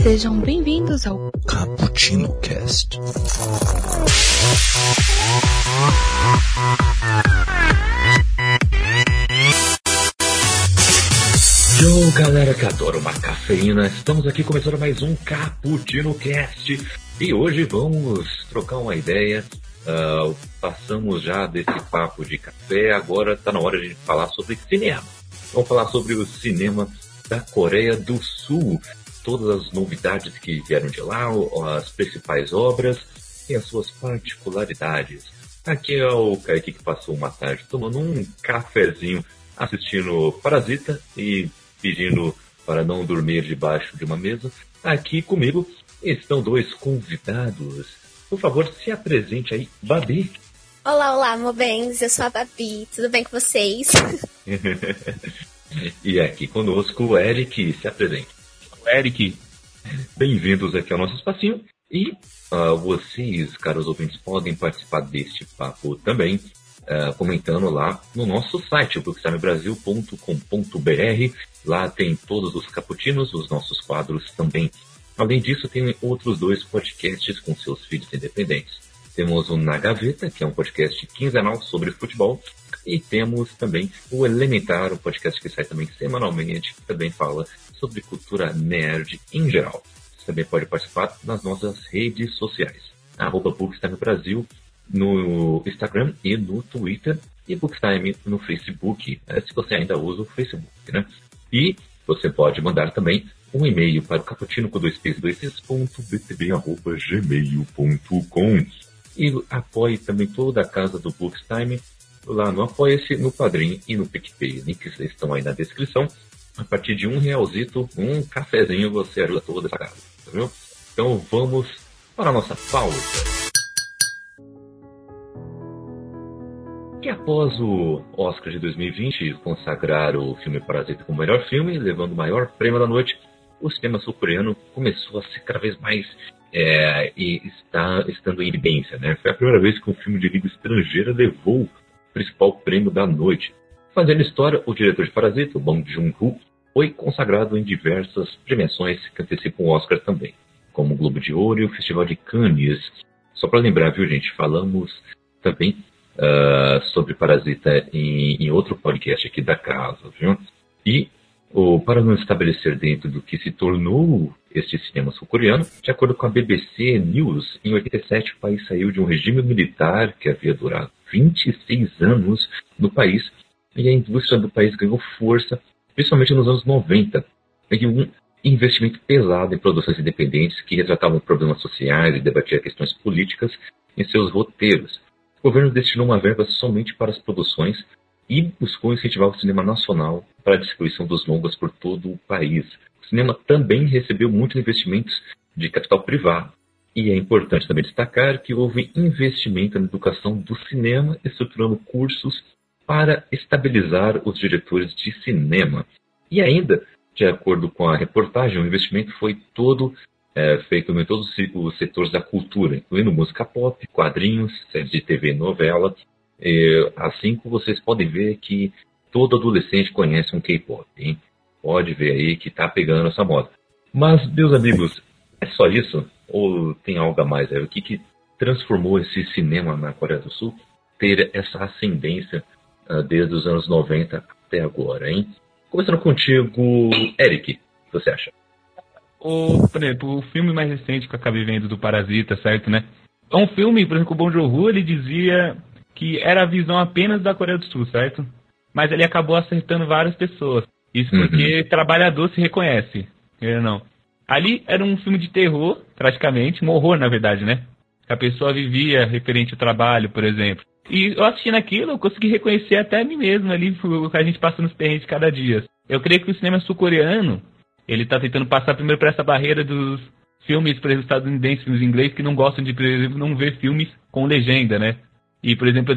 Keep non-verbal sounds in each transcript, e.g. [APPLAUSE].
Sejam bem-vindos ao Cappuccino Cast. Yo, galera que adora uma cafeína, estamos aqui começando mais um Cappuccino Cast e hoje vamos trocar uma ideia. Uh, passamos já desse papo de café, agora está na hora de falar sobre cinema. Vamos falar sobre o cinema da Coreia do Sul, todas as novidades que vieram de lá, as principais obras e as suas particularidades. Aqui é o Kaique que passou uma tarde tomando um cafezinho, assistindo Parasita e pedindo para não dormir debaixo de uma mesa. Aqui comigo estão dois convidados. Por favor, se apresente aí, Babi. Olá, olá, Mobens, eu sou a Babi, tudo bem com vocês? [LAUGHS] e aqui conosco o Eric, se apresente. Eric, bem-vindos aqui ao nosso espacinho. E uh, vocês, caros ouvintes, podem participar deste papo também, uh, comentando lá no nosso site, bookstimebrasil.com.br. Lá tem todos os caputinos, os nossos quadros também. Além disso, tem outros dois podcasts com seus feeds independentes. Temos o Na Gaveta, que é um podcast quinzenal sobre futebol, e temos também o Elementar, um podcast que sai também semanalmente, que também fala sobre cultura nerd em geral. Você também pode participar nas nossas redes sociais. Arroba Bookstime Brasil no Instagram e no Twitter e Bookstime no Facebook, né, se você ainda usa o Facebook, né? E você pode mandar também um e-mail para o caputino com dois p's, dois gmail.com e apoie também toda a casa do Bookstime lá no Apoia-se, no Padrim e no PicPay. Links estão aí na descrição. A partir de um realzito, um cafezinho, você ajuda toda essa casa viu? Então vamos para a nossa pausa. Que após o Oscar de 2020 consagrar o filme Parasita como melhor filme, levando o maior prêmio da noite, o cinema sul-coreano começou a ser cada vez mais é, e está estando em evidência. Né? Foi a primeira vez que um filme de língua estrangeira levou principal prêmio da noite. Fazendo história, o diretor de Parasita, Bong Joon-ho, foi consagrado em diversas premiações que antecipam o Oscar também, como o Globo de Ouro e o Festival de Cannes. Só para lembrar, viu, gente, falamos também uh, sobre Parasita em, em, outro podcast aqui da casa, viu? E para não estabelecer dentro do que se tornou este cinema sul-coreano, de acordo com a BBC News, em 87 o país saiu de um regime militar que havia durado 26 anos no país e a indústria do país ganhou força principalmente nos anos 90, em um investimento pesado em produções independentes que retratavam problemas sociais e debatiam questões políticas em seus roteiros. O governo destinou uma verba somente para as produções e buscou incentivar o cinema nacional para a distribuição dos longas por todo o país. O cinema também recebeu muitos investimentos de capital privado. E é importante também destacar que houve investimento na educação do cinema, estruturando cursos para estabilizar os diretores de cinema. E ainda, de acordo com a reportagem, o investimento foi todo é, feito em todos os setores da cultura, incluindo música pop, quadrinhos, séries de TV, novela. E, assim como vocês podem ver que todo adolescente conhece um K-pop? Pode ver aí que está pegando essa moda. Mas, meus amigos, é só isso? Ou tem algo a mais? O que, que transformou esse cinema na Coreia do Sul ter essa ascendência uh, desde os anos 90 até agora, hein? Começando contigo, Eric, o que você acha? O, por exemplo, o filme mais recente que eu acabei vendo do Parasita, certo, né? É um filme, por exemplo, o Bong Joon-ho, ele dizia que era a visão apenas da Coreia do Sul, certo? Mas ele acabou acertando várias pessoas. Isso porque uhum. trabalhador se reconhece, não. Ali era um filme de terror, praticamente, um horror, na verdade, né? A pessoa vivia referente ao trabalho, por exemplo. E eu assistindo aquilo, eu consegui reconhecer até a mim mesmo ali, o que a gente passa nos perrengues cada dia. Eu creio que o cinema sul-coreano, ele tá tentando passar primeiro por essa barreira dos filmes, por exemplo, estadunidenses, filmes ingleses, que não gostam de, por exemplo, não ver filmes com legenda, né? E, por exemplo,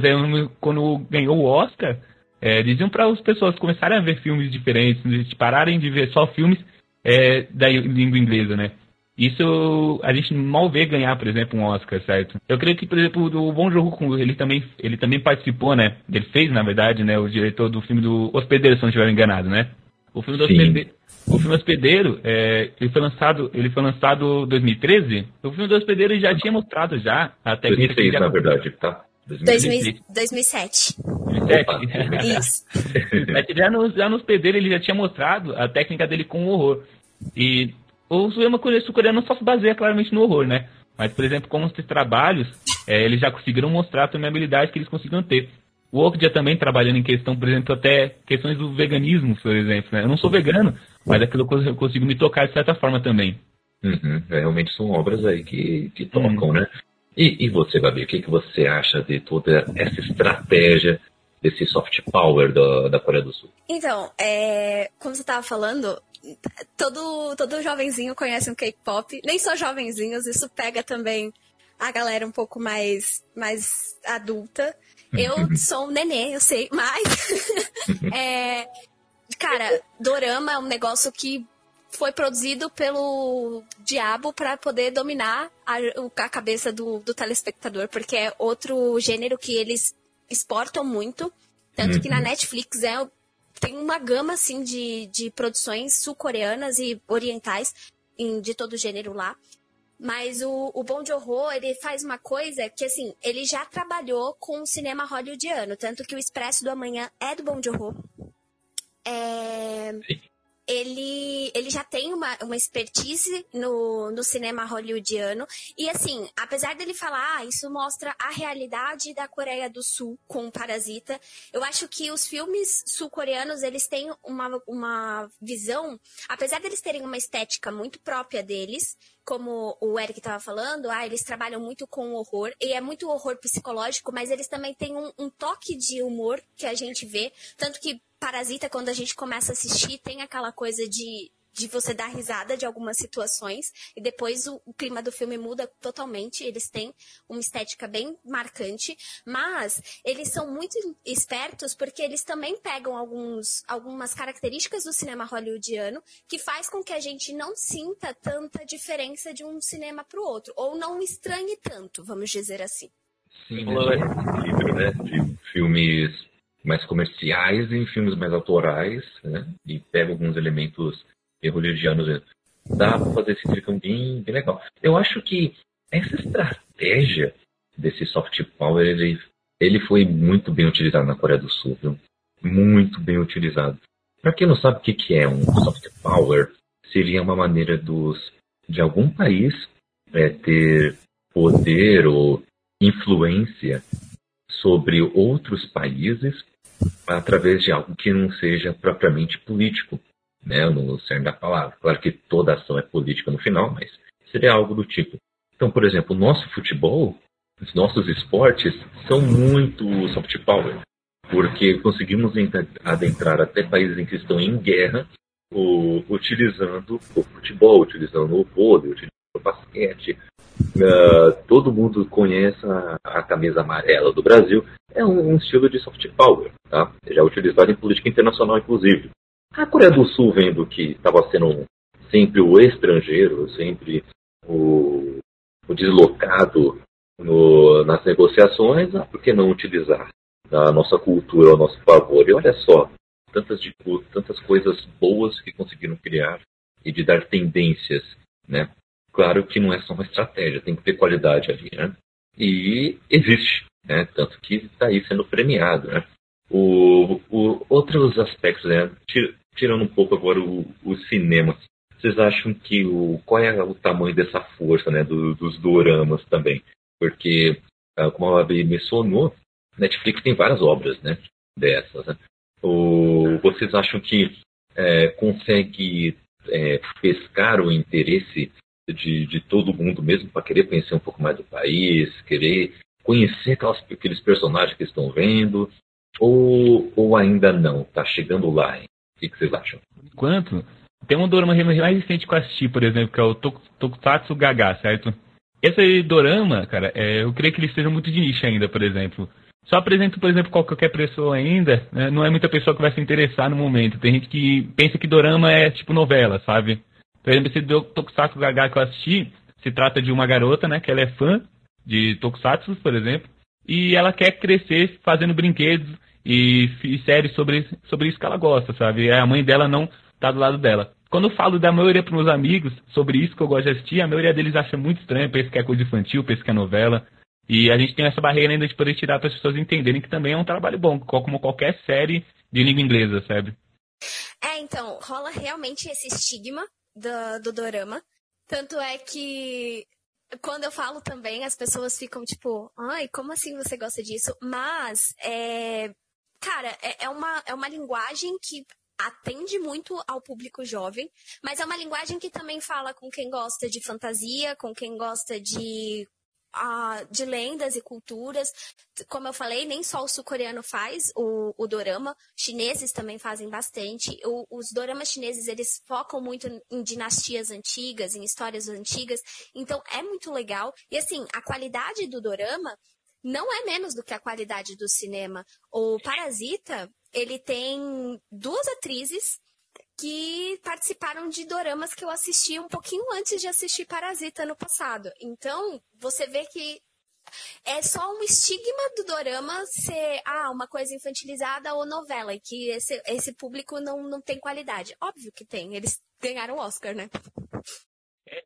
quando ganhou o Oscar, é, diziam para as pessoas começarem a ver filmes diferentes, pararem de ver só filmes é, da língua inglesa, né? Isso a gente mal vê ganhar, por exemplo, um Oscar, certo? Eu creio que, por exemplo, o Bom Jogo, ele também, ele também participou, né? Ele fez, na verdade, né? O diretor do filme do Hospedeiro, se não estiver enganado, né? O filme do hospedeiro, o filme hospedeiro é, ele foi lançado, ele foi lançado em 2013. O filme do hospedeiro já tinha mostrado já a técnica 2006, que na verdade, tá? 2000, 2007. 2007. Isso. já, no, já no hospedeiro ele já tinha mostrado a técnica dele com o horror. E o cinema sul-coreano só se baseia claramente no horror, né? Mas, por exemplo, como esses trabalhos, é, eles já conseguiram mostrar também a habilidade que eles conseguiram ter. O Okja também trabalhando em questão, por exemplo, até questões do veganismo, por exemplo. Né? Eu não sou vegano, mas aquilo eu consigo me tocar de certa forma também. Uhum, realmente são obras aí que, que tocam, uhum. né? E, e, você, Gabi, o que, que você acha de toda essa estratégia desse soft power da, da Coreia do Sul? Então, é, como você estava falando, todo, todo jovenzinho conhece um K-pop. Nem só jovenzinhos, isso pega também a galera um pouco mais, mais adulta. Eu [LAUGHS] sou um nenê, eu sei, mas. [LAUGHS] é, cara, Dorama é um negócio que foi produzido pelo diabo para poder dominar a, a cabeça do, do, telespectador, porque é outro gênero que eles exportam muito. Tanto que na uhum. Netflix é tem uma gama assim de, de produções sul-coreanas e orientais em, de todo gênero lá. Mas o, o Bom de Horror, ele faz uma coisa que, assim, ele já trabalhou com o cinema hollywoodiano. Tanto que o Expresso do Amanhã é do Bom de Horror. É... Ele, ele já tem uma, uma expertise no, no cinema hollywoodiano. E assim, apesar dele falar, ah, isso mostra a realidade da Coreia do Sul com Parasita, eu acho que os filmes sul-coreanos, eles têm uma, uma visão, apesar deles terem uma estética muito própria deles, como o Eric estava falando, ah, eles trabalham muito com horror, e é muito horror psicológico, mas eles também têm um, um toque de humor que a gente vê, tanto que Parasita, quando a gente começa a assistir, tem aquela coisa de, de você dar risada de algumas situações e depois o, o, clima do filme muda totalmente. Eles têm uma estética bem marcante, mas eles são muito espertos porque eles também pegam alguns, algumas características do cinema hollywoodiano que faz com que a gente não sinta tanta diferença de um cinema para o outro ou não estranhe tanto, vamos dizer assim. Sim, né? De filmes mais comerciais e em filmes mais autorais, né? E pega alguns elementos hollywoodianos. Dá para fazer esse intercâmbio bem, legal. Eu acho que essa estratégia desse soft power, ele, ele foi muito bem utilizado na Coreia do Sul, viu? Muito bem utilizado. Para quem não sabe o que, que é um soft power, seria uma maneira dos de algum país é, ter poder ou influência sobre outros países através de algo que não seja propriamente político, né, no cerne da palavra. Claro que toda ação é política no final, mas seria algo do tipo. Então, por exemplo, o nosso futebol, os nossos esportes são muito soft power, porque conseguimos adentrar até países em que estão em guerra, utilizando o futebol, utilizando o vôlei, utilizando o basquete, Uh, todo mundo conhece a, a, camisa amarela do Brasil. É um, um, estilo de soft power, tá? Já utilizado em política internacional, inclusive. A Coreia do Sul, vendo que estava sendo sempre o estrangeiro, sempre o, o deslocado no, nas negociações, ah, por que não utilizar a nossa cultura ao nosso favor? E olha só, tantas, tantas coisas boas que conseguiram criar e de dar tendências né, Claro que não é só uma estratégia, tem que ter qualidade ali, né? E existe, né? Tanto que está aí sendo premiado, né? O, o, outros aspectos, né? Tirando um pouco agora o, o cinema, vocês acham que o qual é o tamanho dessa força, né? Do, dos doramas também? Porque, ah, como a Babi mencionou, Netflix tem várias obras, né? Dessas, né? Vocês acham que é, consegue é, pescar o interesse de, de todo mundo mesmo para querer conhecer um pouco mais do país, querer conhecer aquelas, aqueles personagens que estão vendo, ou, ou ainda não? Tá chegando lá, hein? O que, que vocês acham? Enquanto, tem um dorama mais recente que eu assisti, por exemplo, que é o Tokusatsu Gaga, certo? Esse dorama, cara, é, eu creio que ele esteja muito de nicho ainda, por exemplo. Só apresento, por exemplo, qualquer pessoa ainda, né? não é muita pessoa que vai se interessar no momento. Tem gente que pensa que dorama é tipo novela, sabe? Por exemplo, esse Tokusatsu Gaga que eu assisti, se trata de uma garota, né, que ela é fã de Tokusatsu, por exemplo, e ela quer crescer fazendo brinquedos e, e séries sobre, sobre isso que ela gosta, sabe? E a mãe dela não, tá do lado dela. Quando eu falo da maioria para meus amigos sobre isso que eu gosto de assistir, a maioria deles acha muito estranho, pensa que é coisa infantil, pensa que é novela. E a gente tem essa barreira ainda de poder tirar para as pessoas entenderem que também é um trabalho bom, como qualquer série de língua inglesa, sabe? É, então, rola realmente esse estigma do, do dorama. Tanto é que quando eu falo também, as pessoas ficam tipo, ai, como assim você gosta disso? Mas, é, cara, é, é, uma, é uma linguagem que atende muito ao público jovem, mas é uma linguagem que também fala com quem gosta de fantasia, com quem gosta de de lendas e culturas. Como eu falei, nem só o sul-coreano faz o, o dorama, chineses também fazem bastante. O, os doramas chineses, eles focam muito em dinastias antigas, em histórias antigas, então é muito legal. E assim, a qualidade do dorama não é menos do que a qualidade do cinema. O Parasita, ele tem duas atrizes que participaram de doramas que eu assisti um pouquinho antes de assistir Parasita no passado. Então, você vê que é só um estigma do dorama ser ah, uma coisa infantilizada ou novela, e que esse, esse público não, não tem qualidade. Óbvio que tem, eles ganharam o Oscar, né? É,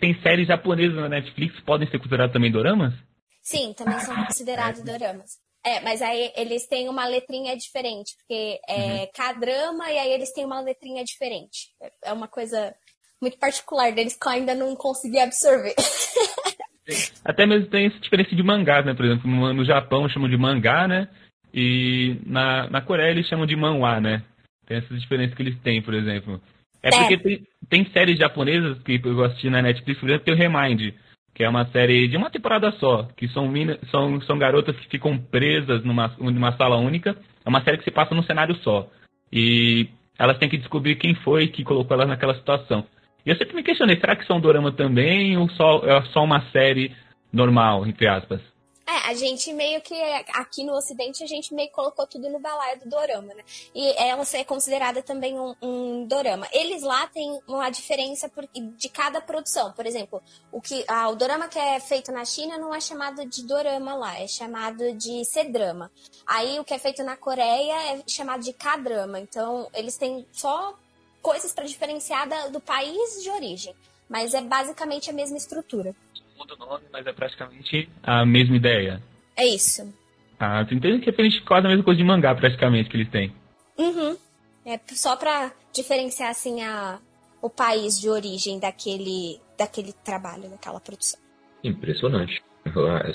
tem séries japonesas na Netflix, podem ser consideradas também doramas? Sim, também são considerados doramas. É, mas aí eles têm uma letrinha diferente, porque é uhum. K-drama e aí eles têm uma letrinha diferente. É uma coisa muito particular deles que eu ainda não consegui absorver. [LAUGHS] Até mesmo tem essa diferença de mangás, né? Por exemplo, no Japão chamam de mangá, né? E na, na Coreia eles chamam de manhwa, né? Tem essas diferenças que eles têm, por exemplo. É, é. porque tem, tem séries japonesas que eu assisti na Netflix, por exemplo, tem o Remind que é uma série de uma temporada só, que são, são, são garotas que ficam presas numa, numa sala única. É uma série que se passa num cenário só. E elas têm que descobrir quem foi que colocou elas naquela situação. E eu sempre me questionei, será que são dorama também ou só, é só uma série normal, entre aspas? É, a gente meio que, aqui no Ocidente, a gente meio que colocou tudo no balaio do dorama, né? E ela é considerada também um, um dorama. Eles lá têm uma diferença por, de cada produção. Por exemplo, o, que, ah, o dorama que é feito na China não é chamado de dorama lá, é chamado de C-drama. Aí o que é feito na Coreia é chamado de K-drama. Então, eles têm só coisas para diferenciar da, do país de origem. Mas é basicamente a mesma estrutura muda o nome, mas é praticamente a mesma ideia. É isso. Ah, tu entende que é quase a mesma coisa de mangá, praticamente, que eles têm. Uhum. É só pra diferenciar, assim, a, o país de origem daquele, daquele trabalho, daquela produção. Impressionante.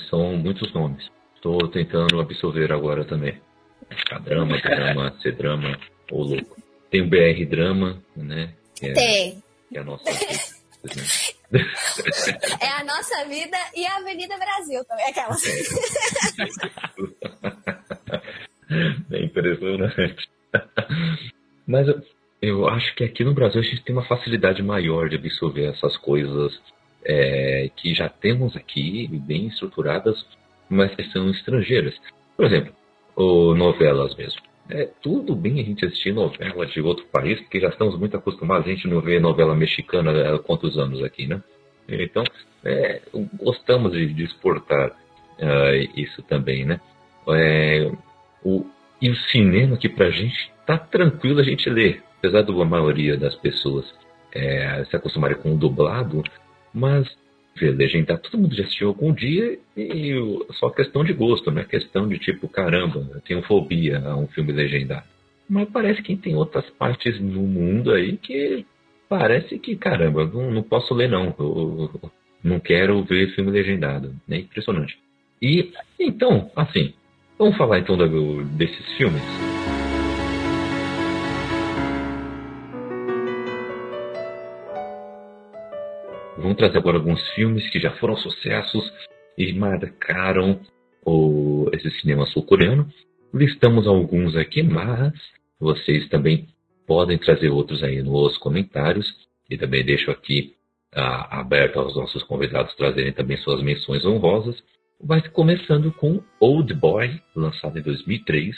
São muitos nomes. Estou tentando absorver agora também. K-drama, drama, C-drama, ou louco. Tem o BR Drama, né? É, Tem. Que é a nossa [LAUGHS] é a nossa vida e a Avenida Brasil também, aquela. É impressionante. Mas eu, eu, acho que aqui no Brasil a gente tem uma facilidade maior de absorver essas coisas é, que já temos aqui, bem estruturadas, mas que são estrangeiras. Por exemplo, ou novelas mesmo. É tudo bem a gente assistir novela de outro país, porque já estamos muito acostumados, a gente não vê novela mexicana há quantos anos aqui, né? Então, é, gostamos de, de exportar uh, isso também, né? É, o, e o cinema que pra gente tá tranquilo a gente ler, apesar da maioria das pessoas é, se acostumarem com o dublado, mas ver legendar, todo mundo já assistiu algum dia e só questão de gosto, né? Questão de tipo, caramba, eu tenho fobia a um filme legendado. Mas parece que tem outras partes no mundo aí que parece que, caramba, não, não posso ler não. Eu não quero ver filme legendado. É impressionante. E então, assim, vamos falar então do, desses filmes. Vamos trazer agora alguns filmes que já foram sucessos e marcaram o, esse cinema sul-coreano. Listamos alguns aqui, mas vocês também podem trazer outros aí nos comentários. E também deixo aqui ah, aberto aos nossos convidados trazerem também suas menções honrosas. Vai começando com Old Boy, lançado em 2003.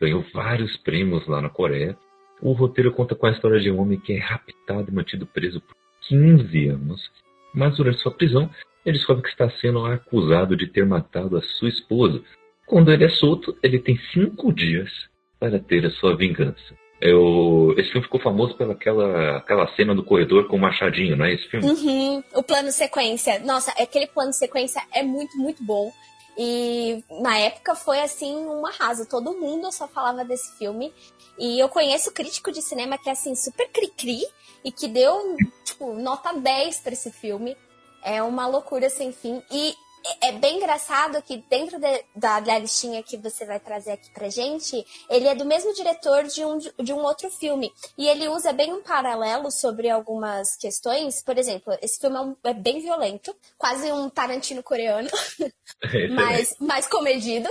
Ganhou vários prêmios lá na Coreia. O roteiro conta com a história de um homem que é raptado e mantido preso por 15 anos, mas durante sua prisão ele descobre que está sendo acusado de ter matado a sua esposa. Quando ele é solto, ele tem cinco dias para ter a sua vingança. Eu, esse filme ficou famoso pela aquela, aquela cena do corredor com o machadinho, não é esse filme? Uhum, o plano sequência. Nossa, aquele plano sequência é muito, muito bom. E na época foi assim um arraso. Todo mundo só falava desse filme. E eu conheço crítico de cinema que é assim, super cri-cri e que deu, tipo, nota 10 para esse filme. É uma loucura sem fim. E é bem engraçado que dentro de, da, da listinha que você vai trazer aqui pra gente, ele é do mesmo diretor de um, de um outro filme. E ele usa bem um paralelo sobre algumas questões. Por exemplo, esse filme é, um, é bem violento, quase um Tarantino coreano, [LAUGHS] mais, mais comedido.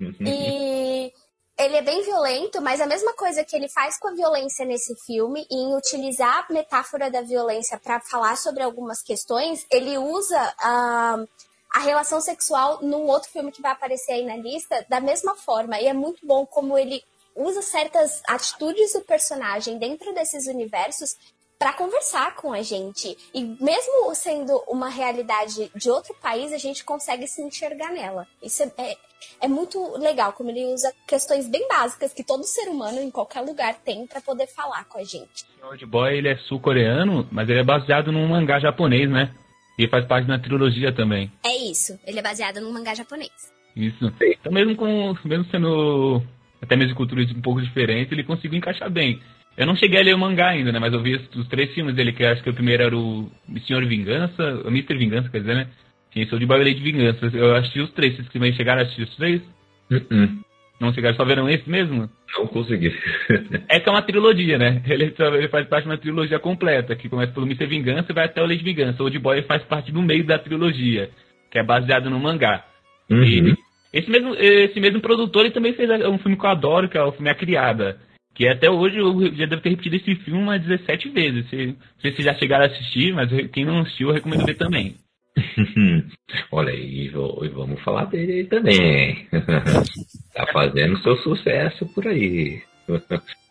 Uhum. e ele é bem violento, mas a mesma coisa que ele faz com a violência nesse filme, em utilizar a metáfora da violência para falar sobre algumas questões, ele usa a, a relação sexual num outro filme que vai aparecer aí na lista da mesma forma. E é muito bom como ele usa certas atitudes do personagem dentro desses universos para conversar com a gente. E mesmo sendo uma realidade de outro país, a gente consegue se enxergar nela. Isso é, é, é muito legal, como ele usa questões bem básicas que todo ser humano em qualquer lugar tem para poder falar com a gente. O Old Boy ele é sul-coreano, mas ele é baseado num mangá japonês, né? E faz parte da trilogia também. É isso, ele é baseado num mangá japonês. Isso. Então mesmo com. Mesmo sendo até mesmo culturas um pouco diferentes, ele conseguiu encaixar bem. Eu não cheguei a ler o mangá ainda, né? Mas eu vi os três filmes dele, que acho que o primeiro era o Senhor Vingança, o Mr. Vingança, quer dizer, né? Sim, sou de Babylon de Vingança. Eu assisti os três. Vocês também chegaram a assistir os três? Uh -uh. Não chegaram, só viram esse mesmo? Não consegui. [LAUGHS] é que é uma trilogia, né? Ele, ele, faz parte de uma trilogia completa, que começa pelo Mr. Vingança e vai até o de Vingança. O Old Boy faz parte do meio da trilogia, que é baseado no mangá. Uhum. E esse mesmo, esse mesmo produtor ele também fez um filme que eu adoro, que é o filme A Criada. Que até hoje eu já devo ter repetido esse filme umas 17 vezes. Se, não sei se vocês já chegaram a assistir, mas quem não assistiu, eu recomendo ver também. [LAUGHS] Olha aí, vamos falar dele aí também. [LAUGHS] tá fazendo seu sucesso por aí. [LAUGHS]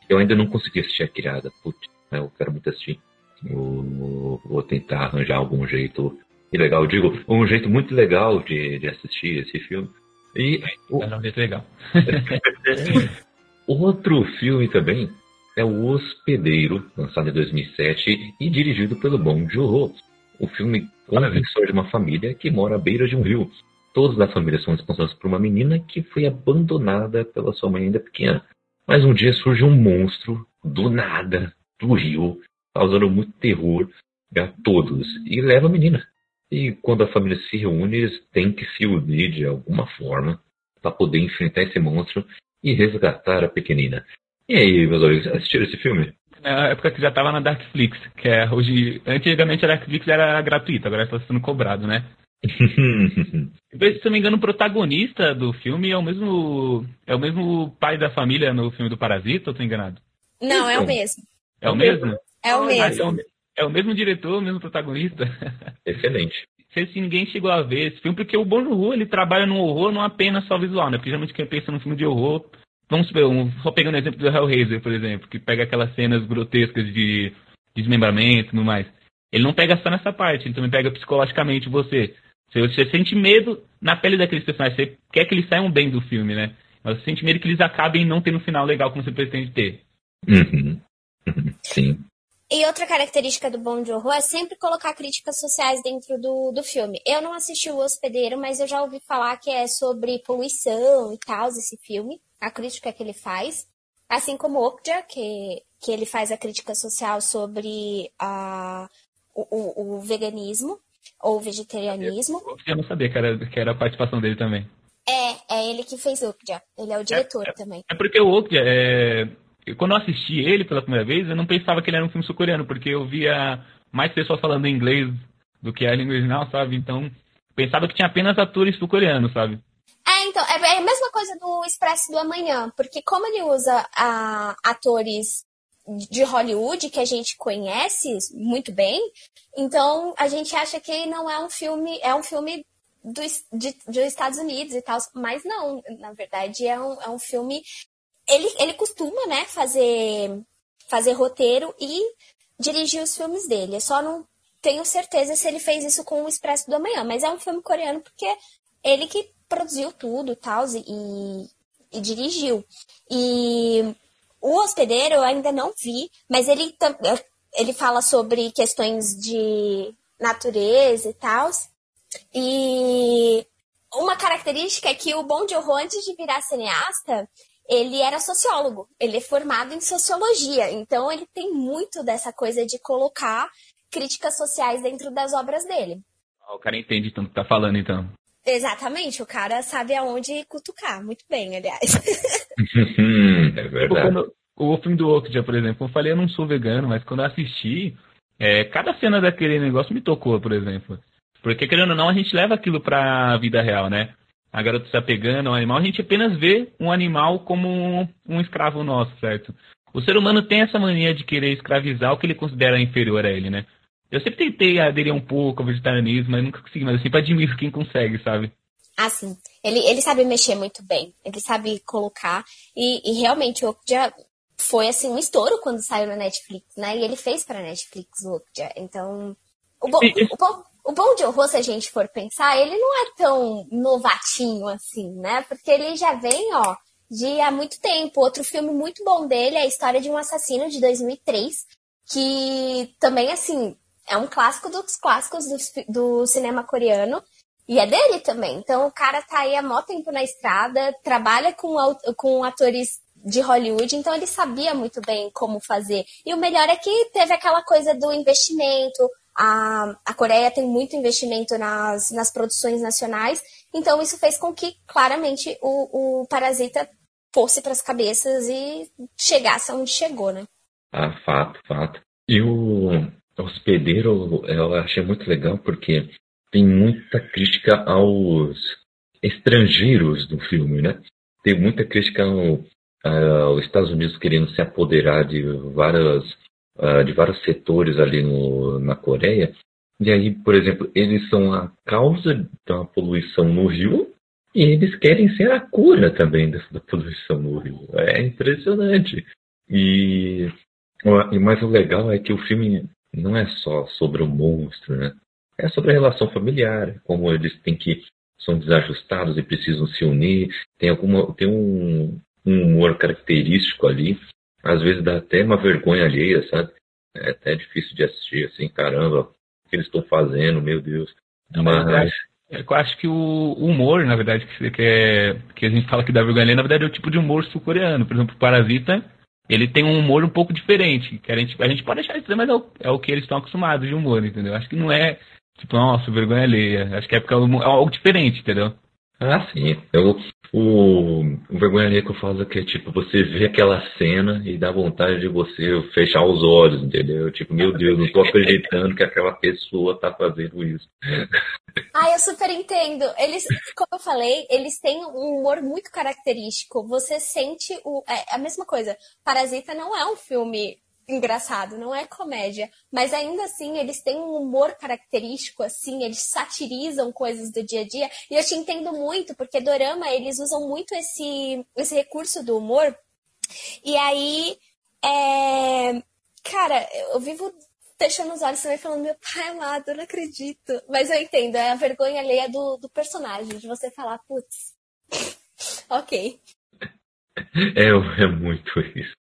Eu ainda não consegui assistir a criada, putz, né, eu quero muito assistir. Vou, vou tentar arranjar algum jeito legal, digo, um jeito muito legal de, de assistir esse filme. E o... É um jeito legal. Outro filme também é O Hospedeiro, lançado em 2007 e dirigido pelo Bong Joon-ho. O filme a história de uma família que mora à beira de um rio. Todos da família são responsáveis por uma menina que foi abandonada pela sua mãe ainda pequena. Mas um dia surge um monstro do nada do rio, causando muito terror a todos e leva a menina. E quando a família se reúne, eles têm que se unir de alguma forma para poder enfrentar esse monstro e resgatar a pequenina. E aí, meus amigos, assistiram esse filme? Na época que já estava na Darkflix, que é hoje. Antigamente a Darkflix era gratuita, agora está sendo cobrado, né? [LAUGHS] Se não me engano, o protagonista do filme é o mesmo. É o mesmo pai da família no filme do Parasita, ou tô enganado? Não, é o mesmo. É o mesmo? É o mesmo. é, o, é o mesmo diretor, o mesmo protagonista. [LAUGHS] Excelente. Não sei se ninguém chegou a ver esse filme, porque o Joon-ho, ele trabalha no horror não apenas só visual, né? Porque geralmente quem pensa num filme de horror, vamos supor, um, só pegando o exemplo do Hellraiser, por exemplo, que pega aquelas cenas grotescas de, desmembramento e tudo mais. Ele não pega só nessa parte, ele também pega psicologicamente você. Você, você sente medo na pele daqueles personagens, você quer que eles saiam bem do filme, né? Mas você sente medo que eles acabem não tendo um final legal como você pretende ter. Uhum. uhum. Sim. E outra característica do Bom de Horror é sempre colocar críticas sociais dentro do, do filme. Eu não assisti o Hospedeiro, mas eu já ouvi falar que é sobre poluição e tal, esse filme, a crítica que ele faz. Assim como Okja, que, que ele faz a crítica social sobre a, o, o, o veganismo ou vegetarianismo. Eu, não sabia que era, que era a participação dele também. É, é ele que fez Okja. Ele é o diretor é, também. É porque o Okja é quando eu assisti ele pela primeira vez, eu não pensava que ele era um filme sul-coreano, porque eu via mais pessoas falando inglês do que a língua original, sabe? Então, pensava que tinha apenas atores sul-coreanos, sabe? É, então, é a mesma coisa do Expresso do Amanhã, porque como ele usa atores de Hollywood que a gente conhece muito bem, então a gente acha que não é um filme, é um filme dos, de, dos Estados Unidos e tal, mas não, na verdade é um, é um filme ele, ele costuma, né, fazer, fazer roteiro e dirigir os filmes dele. Eu só não tenho certeza se ele fez isso com o Expresso do Amanhã, mas é um filme coreano porque ele que produziu tudo tal, e, e dirigiu. E O hospedeiro eu ainda não vi, mas ele, ele fala sobre questões de natureza e tal. E uma característica é que o Bom Joon-ho, antes de virar cineasta, ele era sociólogo, ele é formado em sociologia, então ele tem muito dessa coisa de colocar críticas sociais dentro das obras dele. O cara entende tanto que tá falando, então. Exatamente, o cara sabe aonde cutucar, muito bem, aliás. [LAUGHS] é verdade. Quando, o filme do Okja, por exemplo, eu falei, eu não sou vegano, mas quando eu assisti, é, cada cena daquele negócio me tocou, por exemplo. Porque, querendo ou não, a gente leva aquilo pra vida real, né? A garota está pegando um animal, a gente apenas vê um animal como um escravo nosso, certo? O ser humano tem essa mania de querer escravizar o que ele considera inferior a ele, né? Eu sempre tentei aderir um pouco ao vegetarianismo, mas nunca consegui, mas eu sempre admiro quem consegue, sabe? Ah, sim. Ele, ele sabe mexer muito bem, ele sabe colocar, e, e realmente o Okja foi, assim, um estouro quando saiu na Netflix, né? E ele fez pra Netflix o Okja, então... O, bo, o, bom, o Bom de Horror, se a gente for pensar, ele não é tão novatinho assim, né? Porque ele já vem, ó, de há muito tempo. Outro filme muito bom dele é a História de um Assassino, de 2003, que também, assim, é um clássico dos clássicos do, do cinema coreano. E é dele também. Então o cara tá aí há mó tempo na estrada, trabalha com, com atores de Hollywood, então ele sabia muito bem como fazer. E o melhor é que teve aquela coisa do investimento, a, a Coreia tem muito investimento nas, nas produções nacionais, então isso fez com que claramente o, o Parasita fosse para as cabeças e chegasse aonde chegou, né? Ah, fato, fato. E o Hospedeiro eu achei muito legal porque tem muita crítica aos estrangeiros do filme, né? Tem muita crítica ao, aos Estados Unidos querendo se apoderar de várias uh, de vários setores ali no, na Coreia. E aí, por exemplo, eles são a causa da poluição no rio e eles querem ser a cura também dessa poluição no rio. É impressionante. E, mais o legal é que o filme não é só sobre o monstro, né? É sobre a relação familiar, como eles têm que são desajustados e precisam se unir. Tem alguma tem um, um humor característico ali às vezes dá até uma vergonha alheia, sabe? É até difícil de assistir, assim, caramba, o que eles estão fazendo, meu Deus. Mas. Eu acho que o humor, na verdade, que, é, que a gente fala que dá vergonha alheia, na verdade é o tipo de humor sul-coreano. Por exemplo, o Parasita, ele tem um humor um pouco diferente. Que a, gente, a gente pode achar isso, mas é o, é o que eles estão acostumados de humor, entendeu? Acho que não é, tipo, nossa, vergonha alheia. Acho que é porque é, é algo diferente, entendeu? Ah, sim. Eu, o, o vergonha que eu falo é que tipo, você vê aquela cena e dá vontade de você fechar os olhos, entendeu? Tipo, meu Deus, não tô acreditando que aquela pessoa tá fazendo isso. Ah, eu super entendo. Eles, como eu falei, eles têm um humor muito característico. Você sente o, é, a mesma coisa. Parasita não é um filme engraçado, não é comédia, mas ainda assim eles têm um humor característico, assim, eles satirizam coisas do dia a dia, e eu te entendo muito, porque Dorama, eles usam muito esse, esse recurso do humor, e aí, é... cara, eu vivo fechando os olhos também falando, meu pai amado, eu não acredito, mas eu entendo, é a vergonha alheia do, do personagem, de você falar, putz, [LAUGHS] ok. É, é muito isso.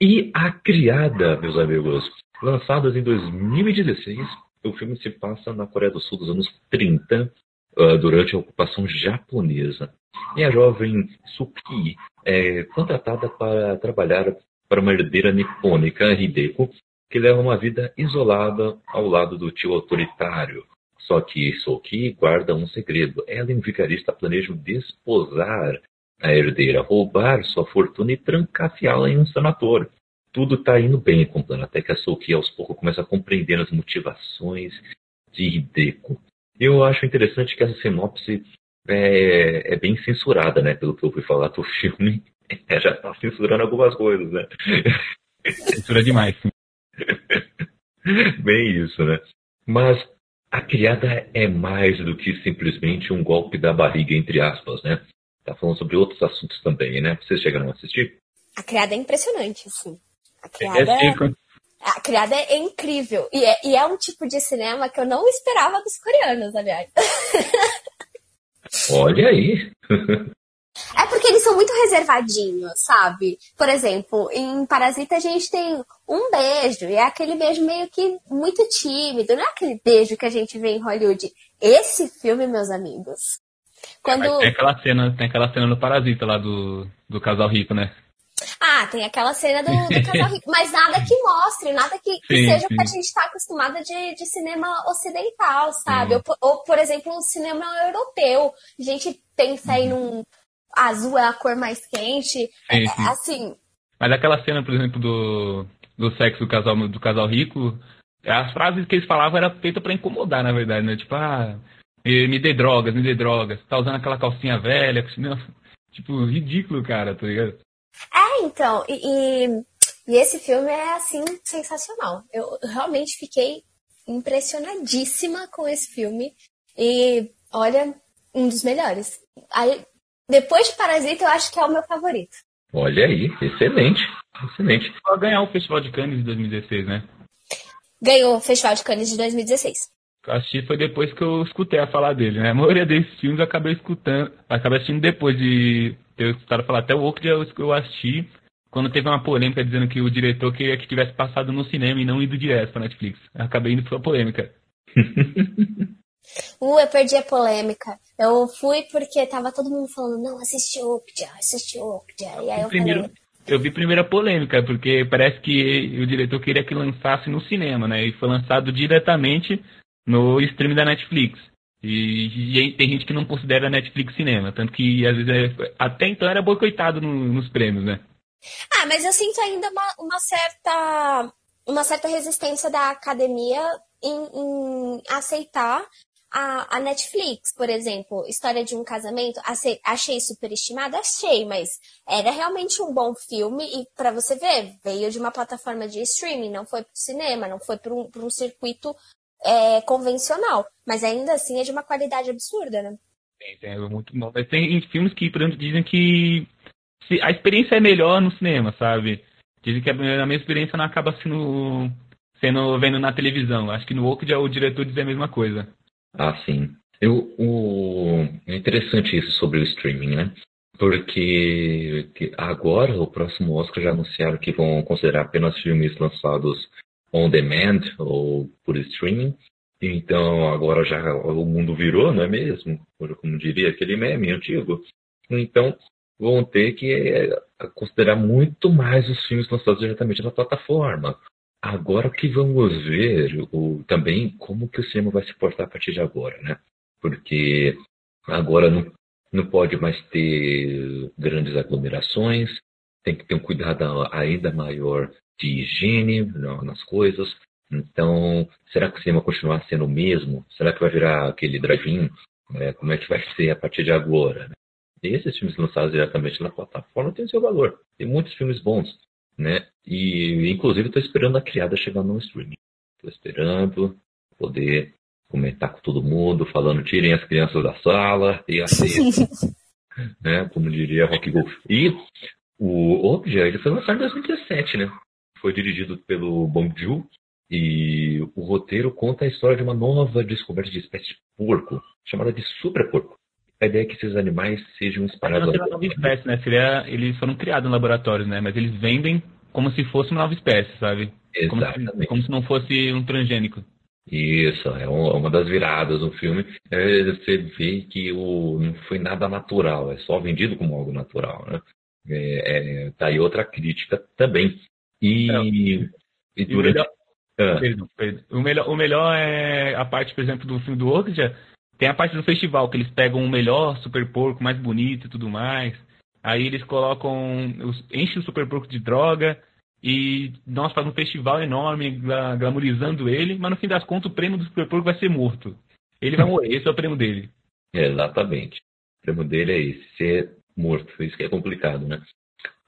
E A Criada, meus amigos, lançados em 2016, o filme se passa na Coreia do Sul dos anos 30, uh, ah, durante a ocupação japonesa. E a jovem Suki é contratada para trabalhar para uma herdeira nipônica, Hideko, que leva uma vida isolada ao lado do tio autoritário. Só que Suki guarda um segredo. Ela e um vigarista planejam desposar a herdeira, roubar sua fortuna e trancafiá-la em um sanatório. Tudo está indo bem com o plano, até que a Souki aos poucos começa a compreender as motivações de Hideko. Eu acho interessante que essa sinopse é, é bem censurada, né? Pelo que eu ouvi falar do filme. [LAUGHS] É, já está censurando algumas coisas, né? [LAUGHS] Censura demais. [LAUGHS] bem isso, né? Mas a criada é mais do que simplesmente um golpe da barriga, entre aspas, né? Tá falando sobre outros assuntos também, né? Vocês chegaram a assistir? A criada é impressionante, sim. A criada é, é... A criada é incrível. E é, e é um tipo de cinema que eu não esperava dos coreanos, aliás. [LAUGHS] Olha aí. É porque que eles são muito reservadinhos, sabe? Por exemplo, em Parasita a gente tem um beijo, e é aquele beijo meio que muito tímido, não é aquele beijo que a gente vê em Hollywood. Esse filme, meus amigos. Quando... É, tem aquela cena, tem aquela cena no Parasita lá do, do casal rico, né? Ah, tem aquela cena do, do casal rico, mas nada que mostre, nada que, que sim, seja o que a gente está acostumada de, de cinema ocidental, sabe? Ou, ou, por exemplo, o cinema europeu. A gente pensa aí num azul é a cor mais quente. Sim. É, assim. Mas aquela cena, por exemplo, do, do sexo do casal, do casal rico, as frases que eles falavam eram feitas para incomodar, na verdade, né? Tipo, ah, me dê drogas, me dê drogas. Tá usando aquela calcinha velha, [LAUGHS] tipo, ridículo, cara, tá ligado? É, então, e, e, e, esse filme é, assim, sensacional. Eu realmente fiquei impressionadíssima com esse filme. E, olha, um dos melhores. Aí, depois de Parasita, eu acho que é o meu favorito. Olha aí, excelente, excelente. Vai ganhar o Festival de Cannes de 2016, né? Ganhou o Festival de Cannes de 2016. Eu assisti foi depois que eu escutei a falar dele, né? A maioria desses filmes eu acabei escutando, acabei assistindo depois de ter escutado falar. Até o Oak eu assisti quando teve uma polêmica dizendo que o diretor queria que tivesse passado no cinema e não ido direto pra Netflix. Eu acabei indo pra polêmica. [LAUGHS] uh, eu perdi a polêmica. Eu fui porque tava todo mundo falando, não, assiste Okja, assiste Okja. E aí eu Primeiro... falei... Eu vi primeiro a polêmica, porque parece que o diretor queria que lançasse no cinema, né? E foi lançado diretamente no stream da Netflix. E, tem gente que não considera Netflix cinema, tanto que às vezes é, até então era boicotado no, nos prêmios, né? Ah, mas eu sinto ainda uma, uma certa uma certa resistência da academia em, em aceitar a, a, Netflix, por exemplo, História de um Casamento, achei superestimado? Achei, mas era realmente um bom filme e para você ver, veio de uma plataforma de streaming, não foi pro cinema, não foi para um, um circuito é, convencional. Mas ainda assim é de uma qualidade absurda, né? Tem, tem, é muito bom. Mas tem filmes que, por exemplo, dizem que a experiência é melhor no cinema, sabe? Dizem que a, mesma experiência não acaba sendo, sendo vendo na televisão. Acho que no Oak o diretor diz a mesma coisa. Ah, sim. Eu, o... É interessante isso sobre o streaming, né? Porque agora, o próximo Oscar já anunciaram que vão considerar apenas filmes lançados on demand ou por streaming. Então agora já o mundo virou, não é mesmo? Como diria aquele meme antigo. Então vão ter que é, considerar muito mais os filmes lançados diretamente na plataforma. Agora que vamos ver o, também como que o cinema vai se portar a partir de agora, né? Porque agora não, não pode mais ter grandes aglomerações, tem que ter um cuidado ainda maior de higiene nas coisas. Então, será que o cinema continuar sendo o mesmo? Será que vai virar aquele drive-in? É, como é que vai ser a partir de agora? Né? E esses filmes lançados diretamente na plataforma têm seu valor. Tem muitos filmes bons, né? E, inclusive, estou esperando a criada chegar no streaming. Estou esperando poder comentar com todo mundo, falando tirem as crianças da sala e assim, [LAUGHS] né? Como diria Rock Go. E o Obja, ele foi lançado em 2017, né? Foi dirigido pelo Bong Joon e o roteiro conta a história de uma nova descoberta de espécie de porco, chamada de super porco. A ideia é que esses animais sejam espalhados. Não é uma nova espécie, né? Seria, eles foram criados em laboratórios, né? Mas eles vendem como se fosse uma nova espécie, sabe? Exatamente. Como se, como se não fosse um transgênico. Isso, é uma das viradas do filme. É, você vê que o, não foi nada natural, é só vendido como algo natural, né? É, é, tá aí outra crítica também. E, é, e durante. O melhor, ah. perdão, perdão. O, melhor, o melhor é a parte, por exemplo, do filme do Orgia. Tem a parte do festival, que eles pegam o melhor super porco, mais bonito e tudo mais. Aí eles colocam. enchem o super porco de droga. E nós fazemos um festival enorme, glamorizando ele, mas no fim das contas o prêmio do super porco vai ser morto. Ele vai morrer, esse é o prêmio dele. [LAUGHS] exatamente. O prêmio dele é esse, ser morto. Isso que é complicado, né?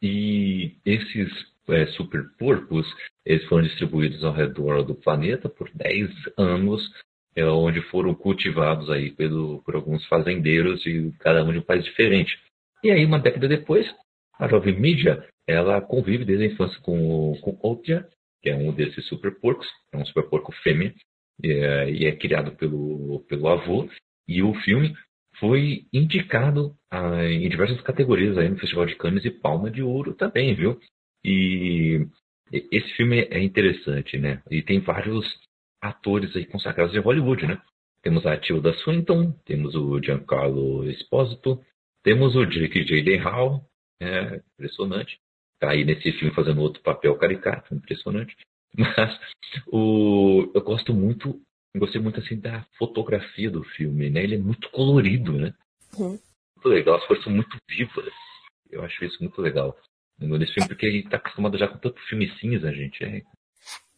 E esses é, super porcos, eles foram distribuídos ao redor do planeta por 10 anos, é, onde foram cultivados aí pelo, por alguns fazendeiros e cada um de um país diferente. E aí, uma década depois, a jovem mídia, ela convive desde a infância com, com Otia, que é um desses super porcos, é um super porco fêmea, e é, e é criado pelo, pelo avô. E o filme foi indicado ah, em diversas categorias aí no Festival de Cannes e Palma de Ouro também, viu? E esse filme é interessante, né? E tem vários atores aí consagrados de Hollywood, né? Temos a Tilda Swinton, temos o Giancarlo Esposito, temos o Jake. Hall, é impressionante. Tá aí nesse filme fazendo outro papel caricato, impressionante. [LAUGHS] Mas o, eu gosto muito, gostei muito assim da fotografia do filme, né? Ele é muito colorido, né? Uhum. Muito legal, as cores são muito vivas. Eu acho isso muito legal nesse filme, porque gente tá acostumado já com tanto filme cinza, gente. É,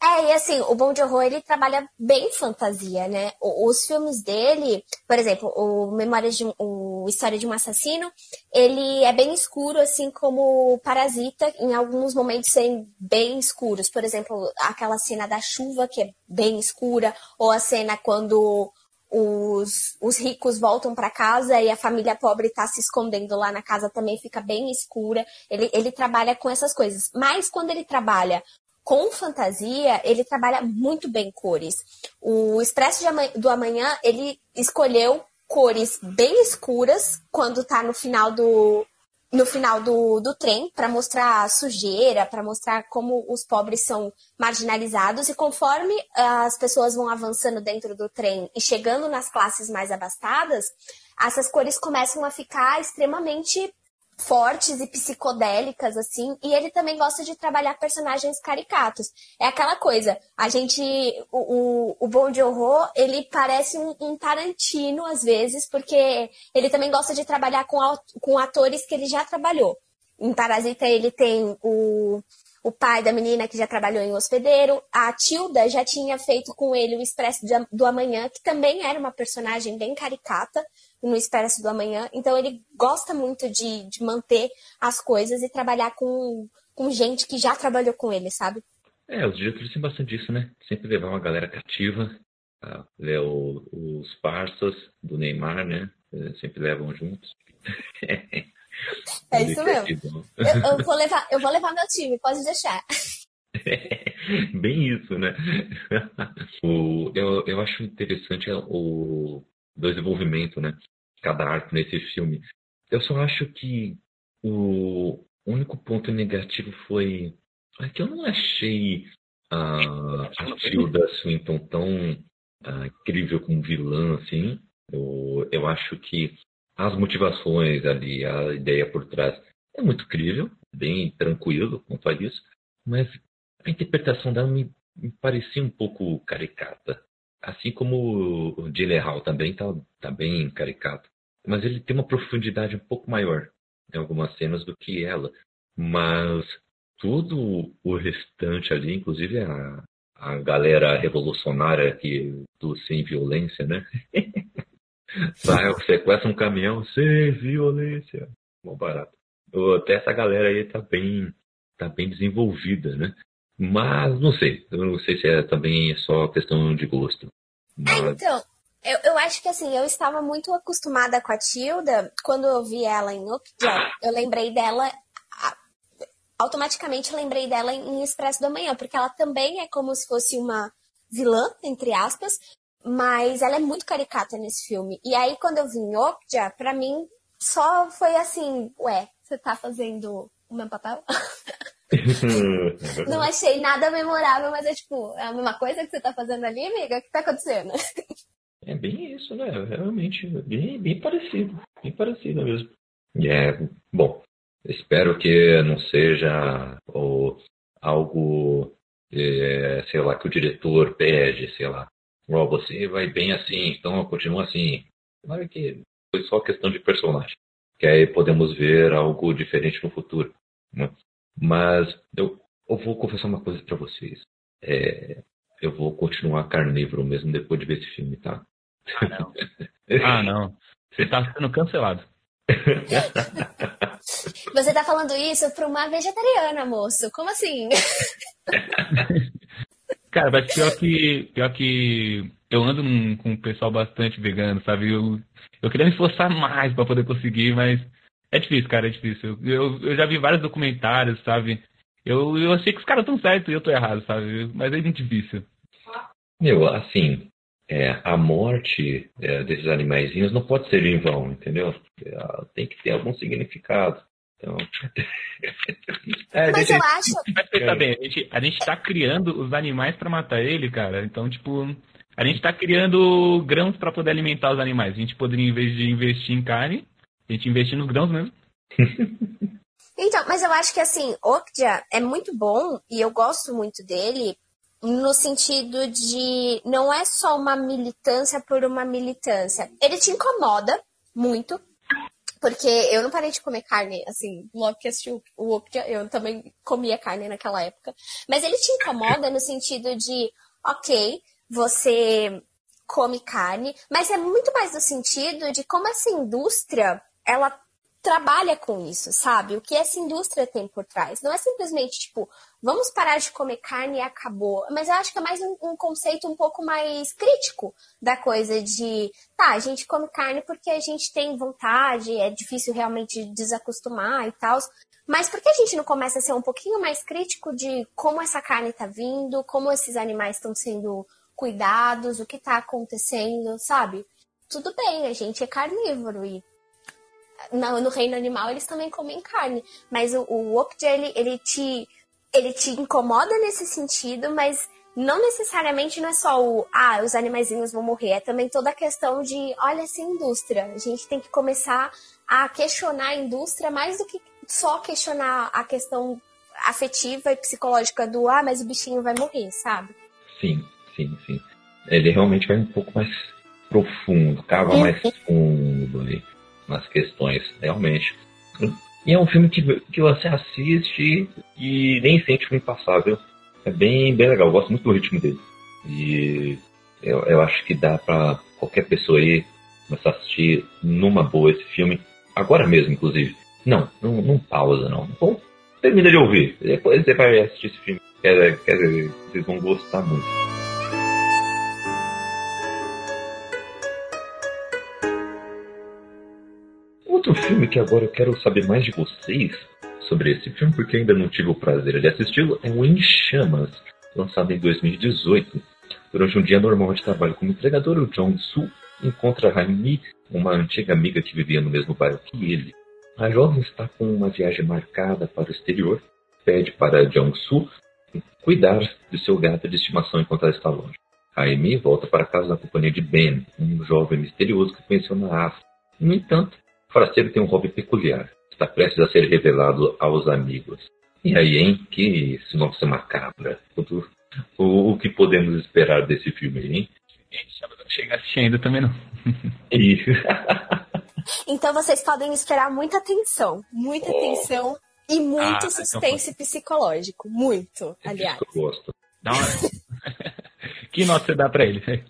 é, e assim, o Bom de Horror, ele trabalha bem fantasia, né? Os filmes dele, por exemplo, o Memórias de o História de um Assassino, ele é bem escuro, assim como Parasita, em alguns momentos serem bem escuros. Por exemplo, aquela cena da chuva, que é bem escura, ou a cena quando os, os ricos voltam para casa e a família pobre está se escondendo lá na casa também fica bem escura. Ele, ele trabalha com essas coisas. Mas quando ele trabalha com fantasia, ele trabalha muito bem cores. O Expresso do Amanhã, ele escolheu cores bem escuras quando tá no final do no final do, do trem para mostrar sujeira, para mostrar como os pobres são marginalizados. E conforme as pessoas vão avançando dentro do trem e chegando nas classes mais abastadas, essas cores começam a ficar extremamente fortes e psicodélicas, assim, e ele também gosta de trabalhar personagens caricatos. É aquela coisa, a gente, o, o, o Bom de Horror, ele parece um, um, Tarantino, às vezes, porque ele também gosta de trabalhar com, com atores que ele já trabalhou. Em Parasita ele tem o, o pai da menina que já trabalhou em Hospedeiro, a Tilda já tinha feito com ele o Expresso do Amanhã, que também era uma personagem bem caricata, no Expresso do Amanhã. Então ele gosta muito de, de manter as coisas e trabalhar com, com gente que já trabalhou com ele, sabe? É, os diretores têm bastante disso, né? Sempre levar uma galera cativa. Tá? O, os parças do Neymar, né? É, sempre levam juntos. É [LAUGHS] isso mesmo. Eu, eu, [LAUGHS] vou levar, eu vou levar meu time, pode deixar. [LAUGHS] Bem isso, né? O, eu, eu acho interessante o, desenvolvimento, né? cada arco nesse filme. Eu só acho que o único ponto negativo foi é que eu não achei a, a Tilda Swinton tão uh, incrível como vilã, assim. Eu, eu acho que as motivações ali, a ideia por trás é muito crível, bem tranquilo quanto a isso, mas a interpretação dela me, me parecia um pouco caricata. Assim como o Hall também tá, tá bem caricato mas ele tem uma profundidade um pouco maior em algumas cenas do que ela. Mas tudo o restante ali, inclusive a, a galera revolucionária que, do sem violência, né? [LAUGHS] Sai, sequestra um caminhão sem violência. Bom barato. Até essa galera aí tá bem, tá bem desenvolvida, né? Mas não sei. Eu não sei se é também só questão de gosto. Mas... É, então, eu, eu acho que assim, eu estava muito acostumada com a Tilda. Quando eu vi ela em Upjohn, eu lembrei dela. Automaticamente lembrei dela em Expresso da Manhã, porque ela também é como se fosse uma vilã, entre aspas, mas ela é muito caricata nesse filme. E aí, quando eu vi em Okja, pra mim, só foi assim, ué, você tá fazendo o meu papel? [LAUGHS] [LAUGHS] Não achei nada memorável, mas é tipo, é a mesma coisa que você tá fazendo ali, amiga? O que tá acontecendo? [LAUGHS] É bem isso, né? Realmente, bem, bem parecido. Bem parecido mesmo. É, bom, espero que não seja ou, algo, é, sei lá, que o diretor pede, sei lá. Oh, você vai bem assim, então continua assim. Claro que foi só questão de personagem. Que aí podemos ver algo diferente no futuro. Né? Mas eu, eu vou confessar uma coisa para vocês. É, eu vou continuar carnívoro mesmo depois de ver esse filme, tá? Ah, não. [LAUGHS] ah, não. Você tá sendo cancelado. [LAUGHS] Você tá falando isso pra uma vegetariana, moço. Como assim? [LAUGHS] Cara, mas pior que, pior que eu ando num, com um pessoal bastante vegano, sabe? Eu, eu queria me esforçar mais para poder conseguir, mas é difícil, cara, é difícil. Eu, eu já vi vários documentários, sabe? Eu, eu achei que os caras estão certos e eu tô errado, sabe? Mas é muito difícil. Meu, assim, é, a morte é, desses animaizinhos não pode ser em vão, entendeu? É, tem que ter algum significado. Então... [LAUGHS] é, Mas gente, eu acho. Mas pensa bem, a gente, a gente tá criando os animais para matar ele, cara. Então, tipo, a gente tá criando grãos para poder alimentar os animais. A gente poderia, em vez de investir em carne, a gente investir nos grãos mesmo. [LAUGHS] então, mas eu acho que assim, Okja é muito bom e eu gosto muito dele no sentido de não é só uma militância por uma militância. Ele te incomoda muito, porque eu não parei de comer carne, assim, logo que assisti o Okja, eu também comia carne naquela época. Mas ele te incomoda no sentido de, ok, você come carne, mas é muito mais no sentido de como essa indústria ela trabalha com isso, sabe? O que essa indústria tem por trás. Não é simplesmente tipo, vamos parar de comer carne e acabou. Mas eu acho que é mais um, um, conceito um pouco mais crítico da coisa de, tá, a gente come carne porque a gente tem vontade, é difícil realmente desacostumar e tal. Mas por que a gente não começa a ser um pouquinho mais crítico de como essa carne está vindo, como esses animais estão sendo cuidados, o que está acontecendo, sabe? Tudo bem, a gente é carnívoro e no, no, reino animal eles também comem carne. Mas o, o Okja, ele, ele, te, ele te incomoda nesse sentido, mas não necessariamente não é só o ah, os animaizinhos vão morrer, é também toda a questão de olha essa indústria. A gente tem que começar a questionar a indústria mais do que só questionar a questão afetiva e psicológica do ah, mas o bichinho vai morrer, sabe? Sim, sim, sim. Ele realmente vai um pouco mais profundo, cava mais fundo ali nas questões, realmente. E é um filme que, que você assiste e nem sente filme passável. É bem, bem legal, eu gosto muito do ritmo dele. E eu, eu acho que dá pra qualquer pessoa aí começar a assistir numa boa esse filme, agora mesmo, inclusive. Não, não, não pausa, não. Bom, termina de ouvir, depois você vai assistir esse filme. Quer dizer, vocês vão gostar muito. Outro filme que agora eu quero saber mais de vocês sobre esse filme, porque ainda não tive o prazer de assisti-lo, é o Em Chamas, lançado em 2018. Durante um dia normal de trabalho como entregador, o John Su encontra Raimi, uma antiga amiga que vivia no mesmo bairro que ele. A jovem está com uma viagem marcada para o exterior, pede para John Su cuidar de seu gato de estimação enquanto ela está longe. Raimi volta para casa na companhia de Ben, um jovem misterioso que conheceu na África. No entanto, Forasteiro tem um hobby peculiar. Está prestes a ser revelado aos amigos. E aí, hein? Que sinopse macabra. O, o, o que podemos esperar desse filme, hein? Não chega assistindo também não. Isso. [LAUGHS] então vocês podem esperar muita atenção. Muita oh. atenção e muito ah, então suspense então psicológico. Muito, é aliás. eu gosto. Dá uma... [LAUGHS] que nota você dá pra ele?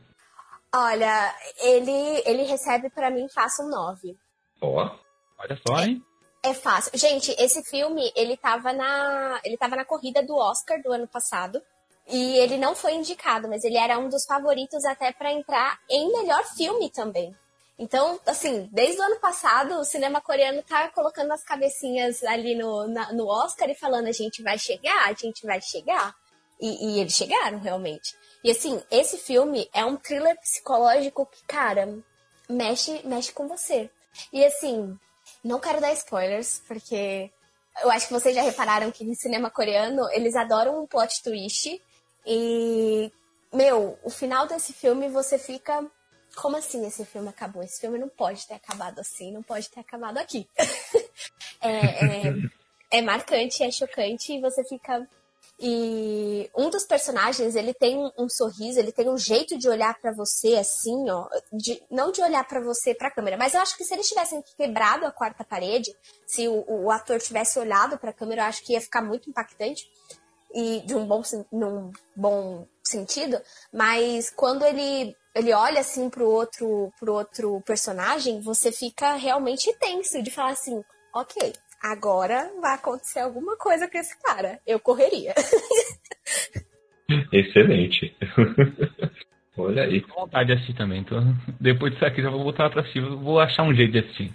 Olha, ele, ele recebe para mim, faça um 9. Ó, olha só, hein? É fácil. Gente, esse filme, ele tava na, ele tava na corrida do Oscar do ano passado. E ele não foi indicado, mas ele era um dos favoritos até para entrar em melhor filme também. Então, assim, desde o ano passado, o cinema coreano tá colocando as cabecinhas ali no, na, no Oscar e falando: a gente vai chegar, a gente vai chegar. E, e, eles chegaram, realmente. E, assim, esse filme é um thriller psicológico que, cara, mexe, mexe com você. E assim, não quero dar spoilers, porque eu acho que vocês já repararam que no cinema coreano eles adoram um plot twist. E, meu, o final desse filme você fica. Como assim esse filme acabou? Esse filme não pode ter acabado assim, não pode ter acabado aqui. [LAUGHS] é, é, é marcante, é chocante e você fica. E um dos personagens, ele tem um sorriso, ele tem um jeito de olhar para você assim, ó, de, não de olhar para você para a câmera, mas eu acho que se eles tivessem quebrado a quarta parede, se o, o ator tivesse olhado para a câmera, eu acho que ia ficar muito impactante e de um bom num bom sentido, mas quando ele ele olha assim pro outro pro outro personagem, você fica realmente tenso de falar assim, OK, agora vai acontecer alguma coisa com esse cara. Eu correria. [LAUGHS] Excelente. [LAUGHS] Olha aí. Tô vontade de assistir também. Tô... Depois disso aqui já vou voltar pra assistir. Vou achar um jeito de assistir.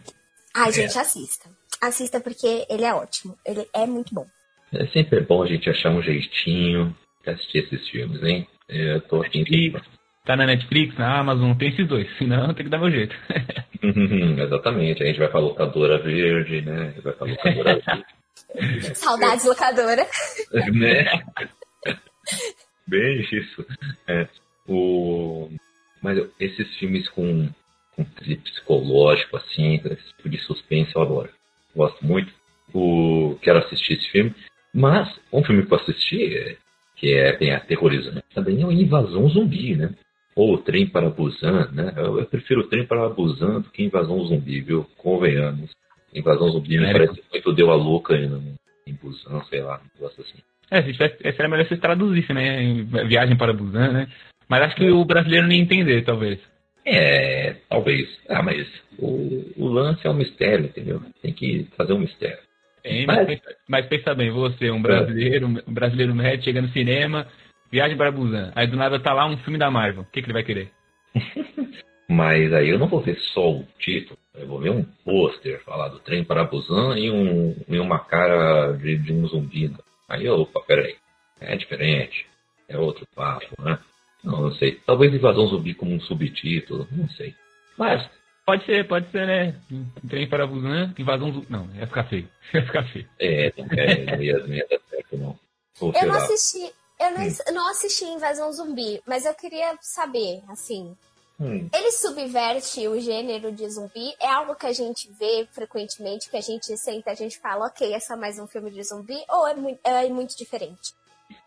Ai, gente, é. assista. Assista porque ele é ótimo. Ele é muito bom. É sempre bom a gente achar um jeitinho de assistir esses filmes, hein? Eu tô aqui. Tá na Netflix, na Amazon, tem esses dois. Senão tem que dar meu jeito. [LAUGHS] Exatamente. A gente vai pra locadora verde, né? Vai pra locadora [LAUGHS] verde. Saudades locadora. [LAUGHS] né? Bem isso. É, o... Mas esses filmes com, com psicológico, assim, esse tipo de suspense, eu adoro. Gosto muito. O... Quero assistir esse filme. Mas um filme que eu assisti, é, que é bem aterrorizante, também é o Invasão Zumbi, né? Ou o Trem para Busan, né? Eu, eu prefiro o Trem para Busan do que Invasão Zumbi, viu? Convenhamos. Invasão Zumbi me É, parece muito deu a louca em, em Busan, sei lá, um negócio assim. É, se tivesse, seria melhor se traduzisse, né? em Viagem para Busan, né? Mas acho que o brasileiro não ia entender, talvez. É, talvez. Ah, mas o, o lance é um mistério, entendeu? Tem que fazer um mistério. Tem, Mas- mas, pensa, mas pensa bem, você, um brasileiro, um brasileiro médio, chega no cinema, Viagem para Busan. Aí do nada tá lá um filme da Marvel. O que, que ele vai querer? [LAUGHS] Mas aí eu não vou ver só o título. Eu vou ver um pôster falar do trem para Busan e, um, e uma cara de, de um zumbi. Aí, opa, peraí. É diferente. É outro papo, né? Não, não sei. Talvez invasão zumbi como um subtítulo. Não sei. Mas, Pode ser, pode ser, né? Trem para Busan, invasão do... Não, ia ficar feio. [LAUGHS] Ia ficar feio. é, não, é, não, ia, não ia dar certo, não. Ou Eu sei não lá. assisti. Eu não, Hum. não assisti Invasão Zumbi, mas eu queria saber, assim, Hum, ele subverte o gênero de zumbi? É algo que a gente vê frequentemente, que a gente senta, a gente fala, ok, é só mais um filme de zumbi, ou é muito, é muito diferente?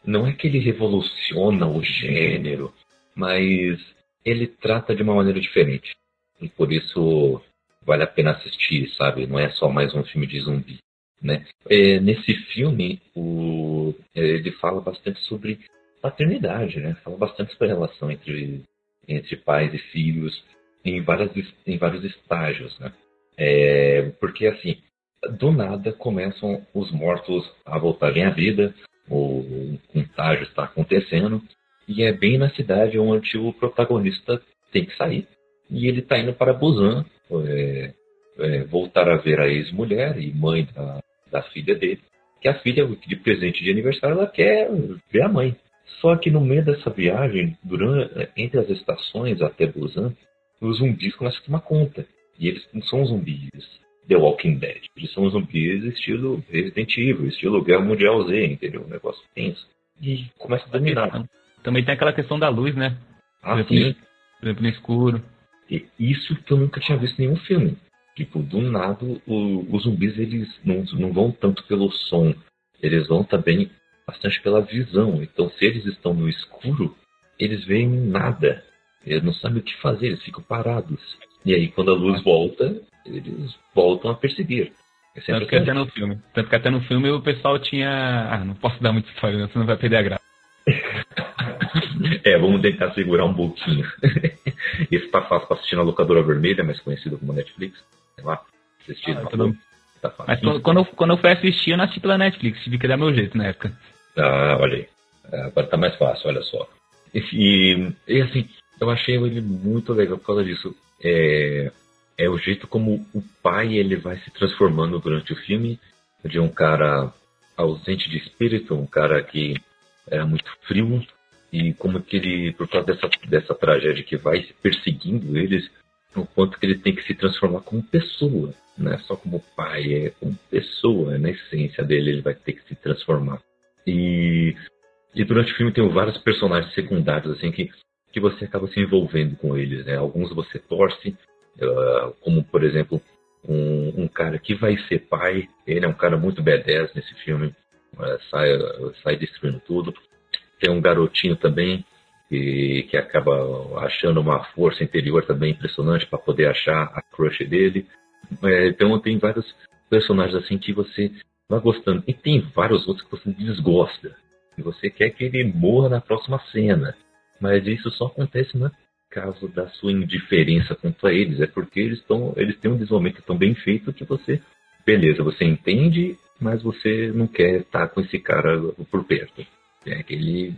não é que ele revoluciona o gênero, mas ele trata de uma maneira diferente. E por isso vale a pena assistir, sabe? Não é só mais um filme de zumbi, né? É, nesse filme, o, é, ele fala bastante sobre paternidade, né? Fala bastante sobre a relação entre, entre pais e filhos em, várias, em vários estágios, né? É, porque, assim, do nada começam os mortos a voltarem à vida, o contágio está acontecendo, e é bem na cidade onde o protagonista tem que sair. E ele está indo para Busan, é, é, voltar a ver a ex-mulher e mãe da, da filha dele, que a filha, de presente de aniversário, ela quer ver a mãe. Só que no meio dessa viagem, durante, entre as estações até Busan, os zumbis começam a tomar conta. E eles não são zumbis The Walking Dead. Eles são zumbis estilo Resident Evil, estilo Guerra Mundial Z, entendeu? Um negócio tenso. E começa a dominar. Também tem aquela questão da luz, né? Ah, sim. Por exemplo, no escuro. E isso que eu nunca tinha visto em nenhum filme. Tipo, do nada, o- os zumbis eles não, não vão tanto pelo som, eles vão também bastante pela visão. Então, se eles estão no escuro, eles veem nada. Eles não sabem o que fazer, eles ficam parados. E aí, quando a luz volta, eles voltam a perseguir. É Tanto que até no filme. Tanto que até no filme o pessoal tinha. Ah, não posso dar muito spoiler, senão vai perder a graça. É, vamos tentar segurar um pouquinho. [LAUGHS] Esse tá fácil pra assistir na locadora vermelha, mais conhecido como Netflix. Sei lá, assistir Ah, tudo- boa. Tá fácil. Mas quando, eu, quando eu fui assistir, eu não assisti pela Netflix, tive que dar meu jeito na época. Ah, olha aí. É, Agora tá mais fácil, olha só. E, e assim, eu achei ele muito legal por causa disso. É, é o jeito como o pai ele vai se transformando durante o filme de um cara ausente de espírito, um cara que era muito frio e como que ele, por causa dessa, dessa tragédia que vai perseguindo eles, o quanto que ele tem que se transformar como pessoa, não é só como pai, é como pessoa, na essência dele ele vai ter que se transformar. E, e durante o filme tem vários personagens secundários assim que, que você acaba se envolvendo com eles. Né? Alguns você torce, ah, como por exemplo um, um cara que vai ser pai. Ele é um cara muito badass nesse filme, ah, sai, sai destruindo tudo. Tem um garotinho também que, que acaba achando uma força interior também impressionante para poder achar a crush dele. É, então tem vários personagens assim que você vai gostando. E tem vários outros que você desgosta. E você quer que ele morra na próxima cena. Mas isso só acontece no caso da sua indiferença quanto a eles. É porque eles, tão, eles têm um desenvolvimento tão bem feito que você. Beleza, você entende, mas você não quer estar com esse cara por perto. É que ele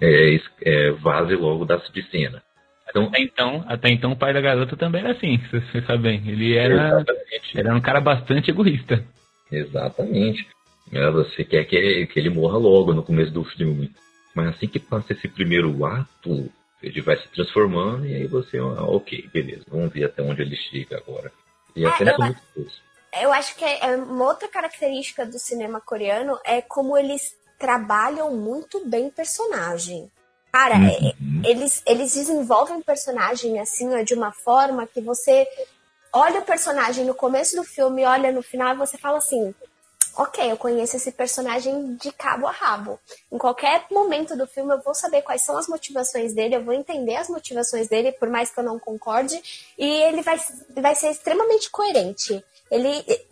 é, é, vaze logo da de cena. Então, Até então, até então o pai da garota também era assim, você você sabe bem. Ele era, exatamente. era um cara bastante egoísta. Exatamente. É, você quer que, que ele morra logo no começo do filme. Mas assim que passa esse primeiro ato, Ele vai se transformando e aí você, ah, ok, beleza, vamos ver até onde ele chega agora. E a É, cena eu é muito boa. Eu acho que é uma outra característica do cinema coreano é como eles trabalham muito bem personagem. Cara, é- Uhum. eles, eles desenvolvem o personagem assim, ó, de uma forma que você olha o personagem no começo do filme, olha no final e você fala assim: ok, eu conheço esse personagem de cabo a rabo. Em qualquer momento do filme eu vou saber quais são as motivações dele, eu vou entender as motivações dele, por mais que eu não concorde, e ele vai, vai ser extremamente coerente. Ele,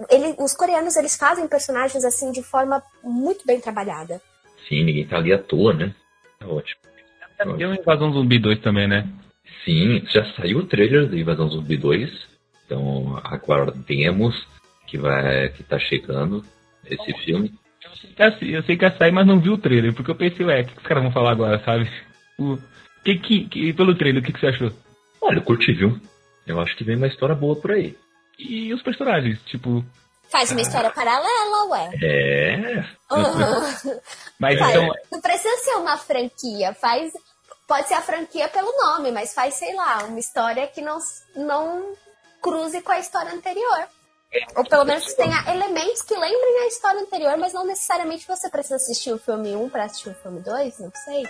ele, os coreanos eles fazem personagens assim de forma muito bem trabalhada. Sim, ninguém tá ali à toa, né? É ótimo. Tem uma Invasão Zumbi 2 também, né? Sim, já saiu o trailer da Invasão Zumbi 2. Então aguardemos que vai que tá chegando esse filme. Eu sei que ia- Eu sei que ia sair, mas não vi o trailer, porque eu pensei, ué, o que que os caras vão falar agora, sabe? O que que, que- pelo trailer, o que, que você achou? Olha, eu curti, viu? Eu acho que vem uma história boa por aí. E os personagens, tipo. Faz uma história paralela, ué. É. Uhum. Mas Faz- então. Não precisa ser uma franquia, faz. Pode ser a franquia pelo nome, mas faz, sei lá, uma história que não, não cruze com a história anterior. Ou pelo menos que tenha elementos que lembrem a história anterior, mas não necessariamente você precisa assistir o filme 1 pra assistir o filme 2, não sei.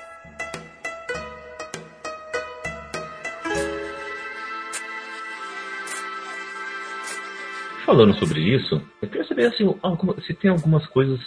Falando sobre isso, eu queria saber assim, se tem algumas coisas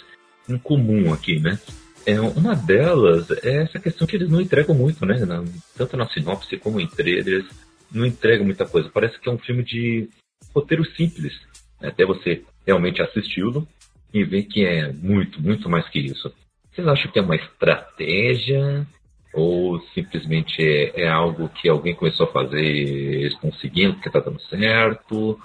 em comum aqui, né? É, uma delas é essa questão que eles não entregam muito, né? Na- tanto na sinopse como em trailers, não entregam muita coisa. Parece que é um filme de roteiro simples. né? Até você realmente assisti-lo e ver que é muito, muito mais que isso. Vocês acham que é uma estratégia? Ou simplesmente é, é algo que alguém começou a fazer e eles estão seguindo porque tá dando certo?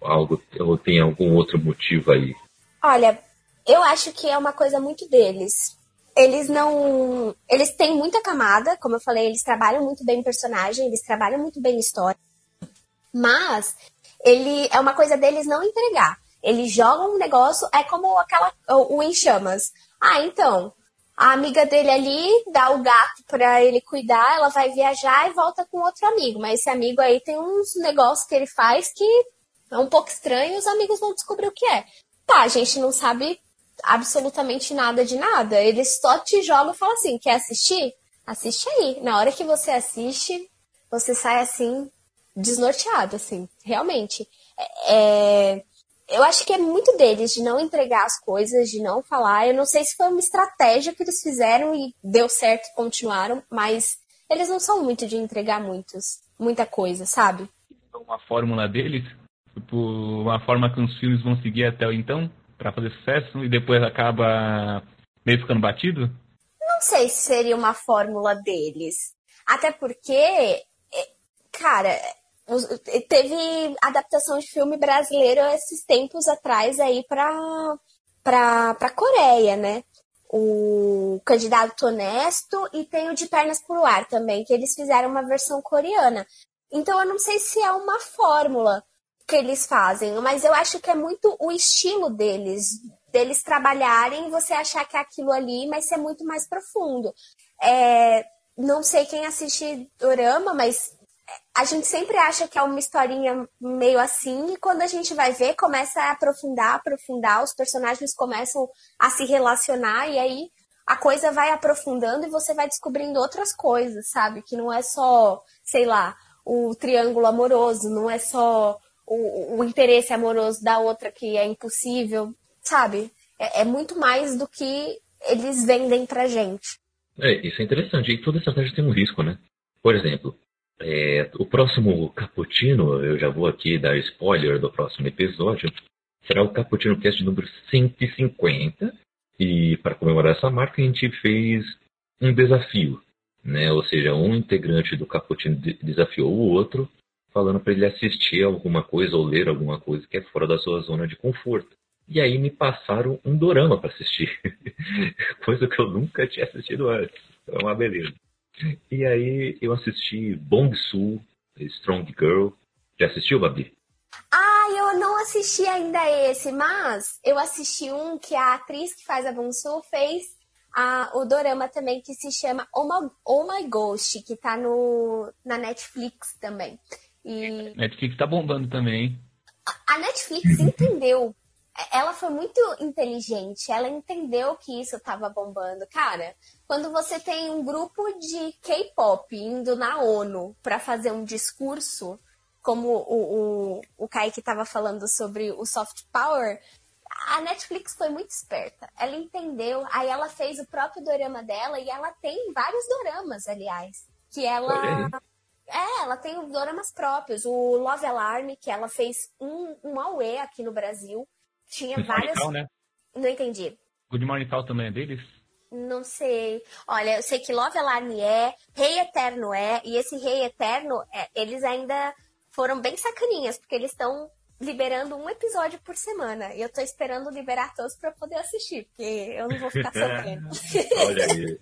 Algo ou tem algum outro motivo aí? Olha, eu acho que é uma coisa muito deles. Eles não. Eles têm muita camada, como eu falei, eles trabalham muito bem o personagem, eles trabalham muito bem a história. Mas ele é uma coisa deles não entregar. Eles jogam um negócio, é como aquela o, em chamas. Ah, então, a amiga dele ali dá o gato pra ele cuidar, ela vai viajar e volta com outro amigo. Mas esse amigo aí tem uns negócios que ele faz que é um pouco estranho e os amigos vão descobrir o que é. Tá, a gente não sabe absolutamente nada de nada. Eles só te jogam e falam assim: quer assistir? Assiste aí. Na hora que você assiste, você sai assim, desnorteado, assim, realmente. É, é, eu acho que é muito deles de não entregar as coisas, de não falar. Eu não sei se foi uma estratégia que eles fizeram e deu certo e continuaram, mas eles não são muito de entregar muitos, muita coisa, sabe? Uma fórmula deles, tipo, uma forma que os filmes vão seguir até então, pra fazer sucesso, e depois acaba meio ficando batido? Não sei se seria uma fórmula deles. Até porque, é, cara, os- teve adaptação de filme brasileiro esses tempos atrás aí pra, pra, pra Coreia, né? O Candidato Honesto e tem o De Pernas pro Ar também, que eles fizeram uma versão coreana. Então eu não sei se é uma fórmula que eles fazem, mas eu acho que é muito o estilo deles, deles trabalharem você achar que é aquilo ali, mas ser muito mais profundo. É, não sei quem assiste Dorama, mas a gente sempre acha que é uma historinha meio assim, e quando a gente vai ver, começa a aprofundar, aprofundar, os personagens começam a se relacionar, e aí a coisa vai aprofundando e você vai descobrindo outras coisas, sabe? Que não é só, sei lá, o triângulo amoroso, não é só o, o interesse amoroso da outra que é impossível, sabe? É, é muito mais do que eles vendem pra gente. É, isso é interessante. E toda estratégia tem um risco, né? Por exemplo, é, o próximo Cappuccino, eu já vou aqui dar spoiler do próximo episódio, será o Cappuccino Cast número 150. E para comemorar essa marca, a gente fez um desafio, né? Ou seja, um integrante do Cappuccino de- desafiou o outro, falando para ele assistir alguma coisa ou ler alguma coisa que é fora da sua zona de conforto. E aí me passaram um dorama para assistir, [LAUGHS] coisa que eu nunca tinha assistido antes. É uma beleza. E aí eu assisti Bong Su, Strong Girl. Já assistiu, Babi? Ah, eu não assisti ainda esse, mas eu assisti um que a atriz que faz a Bonsu fez a, o dorama também que se chama Oh My, oh My Ghost, que tá no, na Netflix também. E... Netflix tá bombando também, hein? A Netflix entendeu. Ela foi muito inteligente. Ela entendeu que isso tava bombando. Cara, quando você tem um grupo de K-pop indo na ONU para fazer um discurso, como o, o, o Kaique estava falando sobre o soft power, a Netflix foi muito esperta. Ela entendeu, aí ela fez o próprio dorama dela e ela tem vários doramas, aliás, que ela é, ela tem doramas próprios. O Love Alarm, que ela fez um, um Aue aqui no Brasil. Tinha Good várias. Morning Call, né? Não entendi. Good Morning Call também é deles? Não sei. Olha, eu sei que Love Alarm é, Rei Eterno é, e esse Rei Eterno, é, eles ainda foram bem sacaninhas, porque eles estão liberando um episódio por semana. E eu tô esperando liberar todos para poder assistir, porque eu não vou ficar [LAUGHS] sofrendo. Olha aí.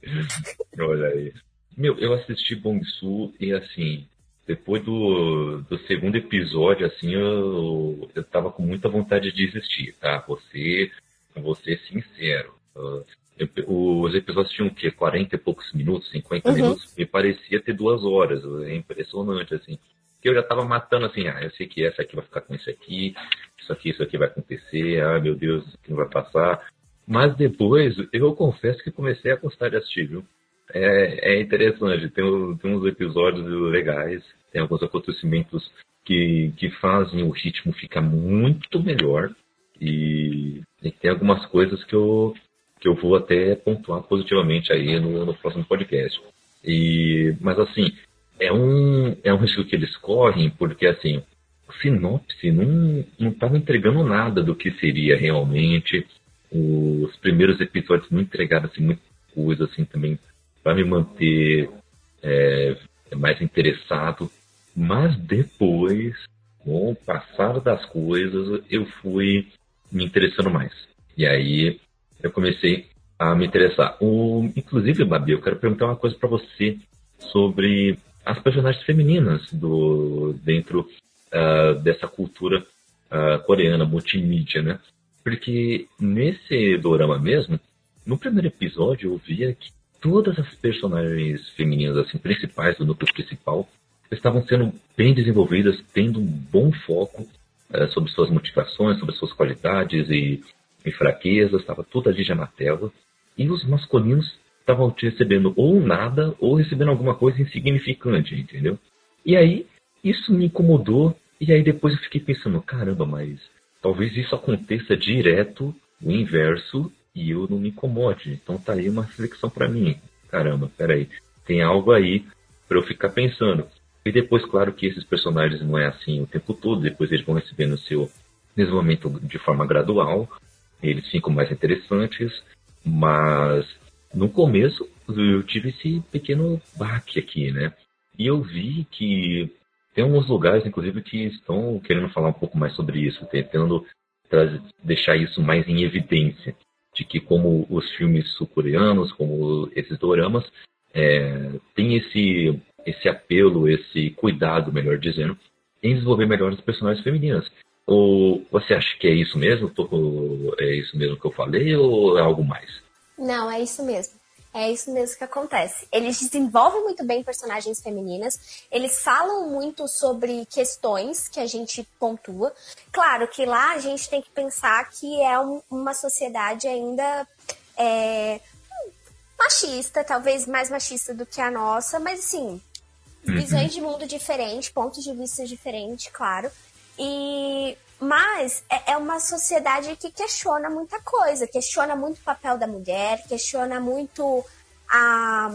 Olha aí. Meu, eu assisti Bong Su e assim, depois do, do segundo episódio, assim, eu, eu tava com muita vontade de desistir, tá? Você, você sincero. Uh, eu- os episódios tinham o quê? 40 e poucos minutos, 50 Uhum. minutos, me parecia ter duas horas. É impressionante, assim. Que eu já tava matando assim, ah, eu sei que essa aqui vai ficar com isso aqui, isso aqui, isso aqui vai acontecer, ah, meu Deus, isso aqui não vai passar. Mas depois, eu confesso que comecei a gostar de assistir, viu? É, é interessante, tem, tem uns episódios legais, tem alguns acontecimentos que, que fazem o ritmo ficar muito melhor e, e tem algumas coisas que eu, que eu vou até pontuar positivamente aí no, no próximo podcast. E, mas assim, é um, é um risco que eles correm porque assim, o sinopse não, não estava entregando nada do que seria realmente. Os primeiros episódios não entregaram assim, muita coisa assim também para me manter é, mais interessado. Mas depois, com o passar das coisas, eu fui me interessando mais. E aí eu comecei a me interessar. O, inclusive, Babi, eu quero perguntar uma coisa para você sobre as personagens femininas do dentro ah, dessa cultura ah, coreana multimídia, né? Porque nesse dorama mesmo, no primeiro episódio eu via que todas as personagens femininas assim principais do núcleo principal estavam sendo bem desenvolvidas, tendo um bom foco eh, sobre suas motivações, sobre suas qualidades e, e fraquezas, estava tudo ali já na tela. E os masculinos estavam recebendo ou nada ou recebendo alguma coisa insignificante, entendeu? E aí isso me incomodou e aí depois eu fiquei pensando, caramba, mas talvez isso aconteça direto, o inverso, e eu não me incomode. Então tá aí uma reflexão para mim. Caramba, peraí, tem algo aí para eu ficar pensando. E depois, claro que esses personagens não é assim o tempo todo, depois eles vão recebendo seu desenvolvimento de forma gradual, eles ficam mais interessantes, mas no começo eu tive esse pequeno baque aqui, né? E eu vi que tem alguns lugares, inclusive, que estão querendo falar um pouco mais sobre isso, tentando trazer, deixar isso mais em evidência, de que como os filmes sul-coreanos, como esses doramas, é, tem esse esse apelo, esse cuidado, melhor dizendo, em desenvolver melhor as personagens femininas. Ou você acha que é isso mesmo? É isso mesmo que eu falei ou é algo mais? Não, é isso mesmo. É isso mesmo que acontece. Eles desenvolvem muito bem personagens femininas, eles falam muito sobre questões que a gente pontua. Claro que lá a gente tem que pensar que é um- uma sociedade ainda é, machista, talvez mais machista do que a nossa, mas assim, visões de mundo diferentes, pontos de vista diferentes, claro. E mas é, é uma sociedade que questiona muita coisa, questiona muito o papel da mulher, questiona muito a,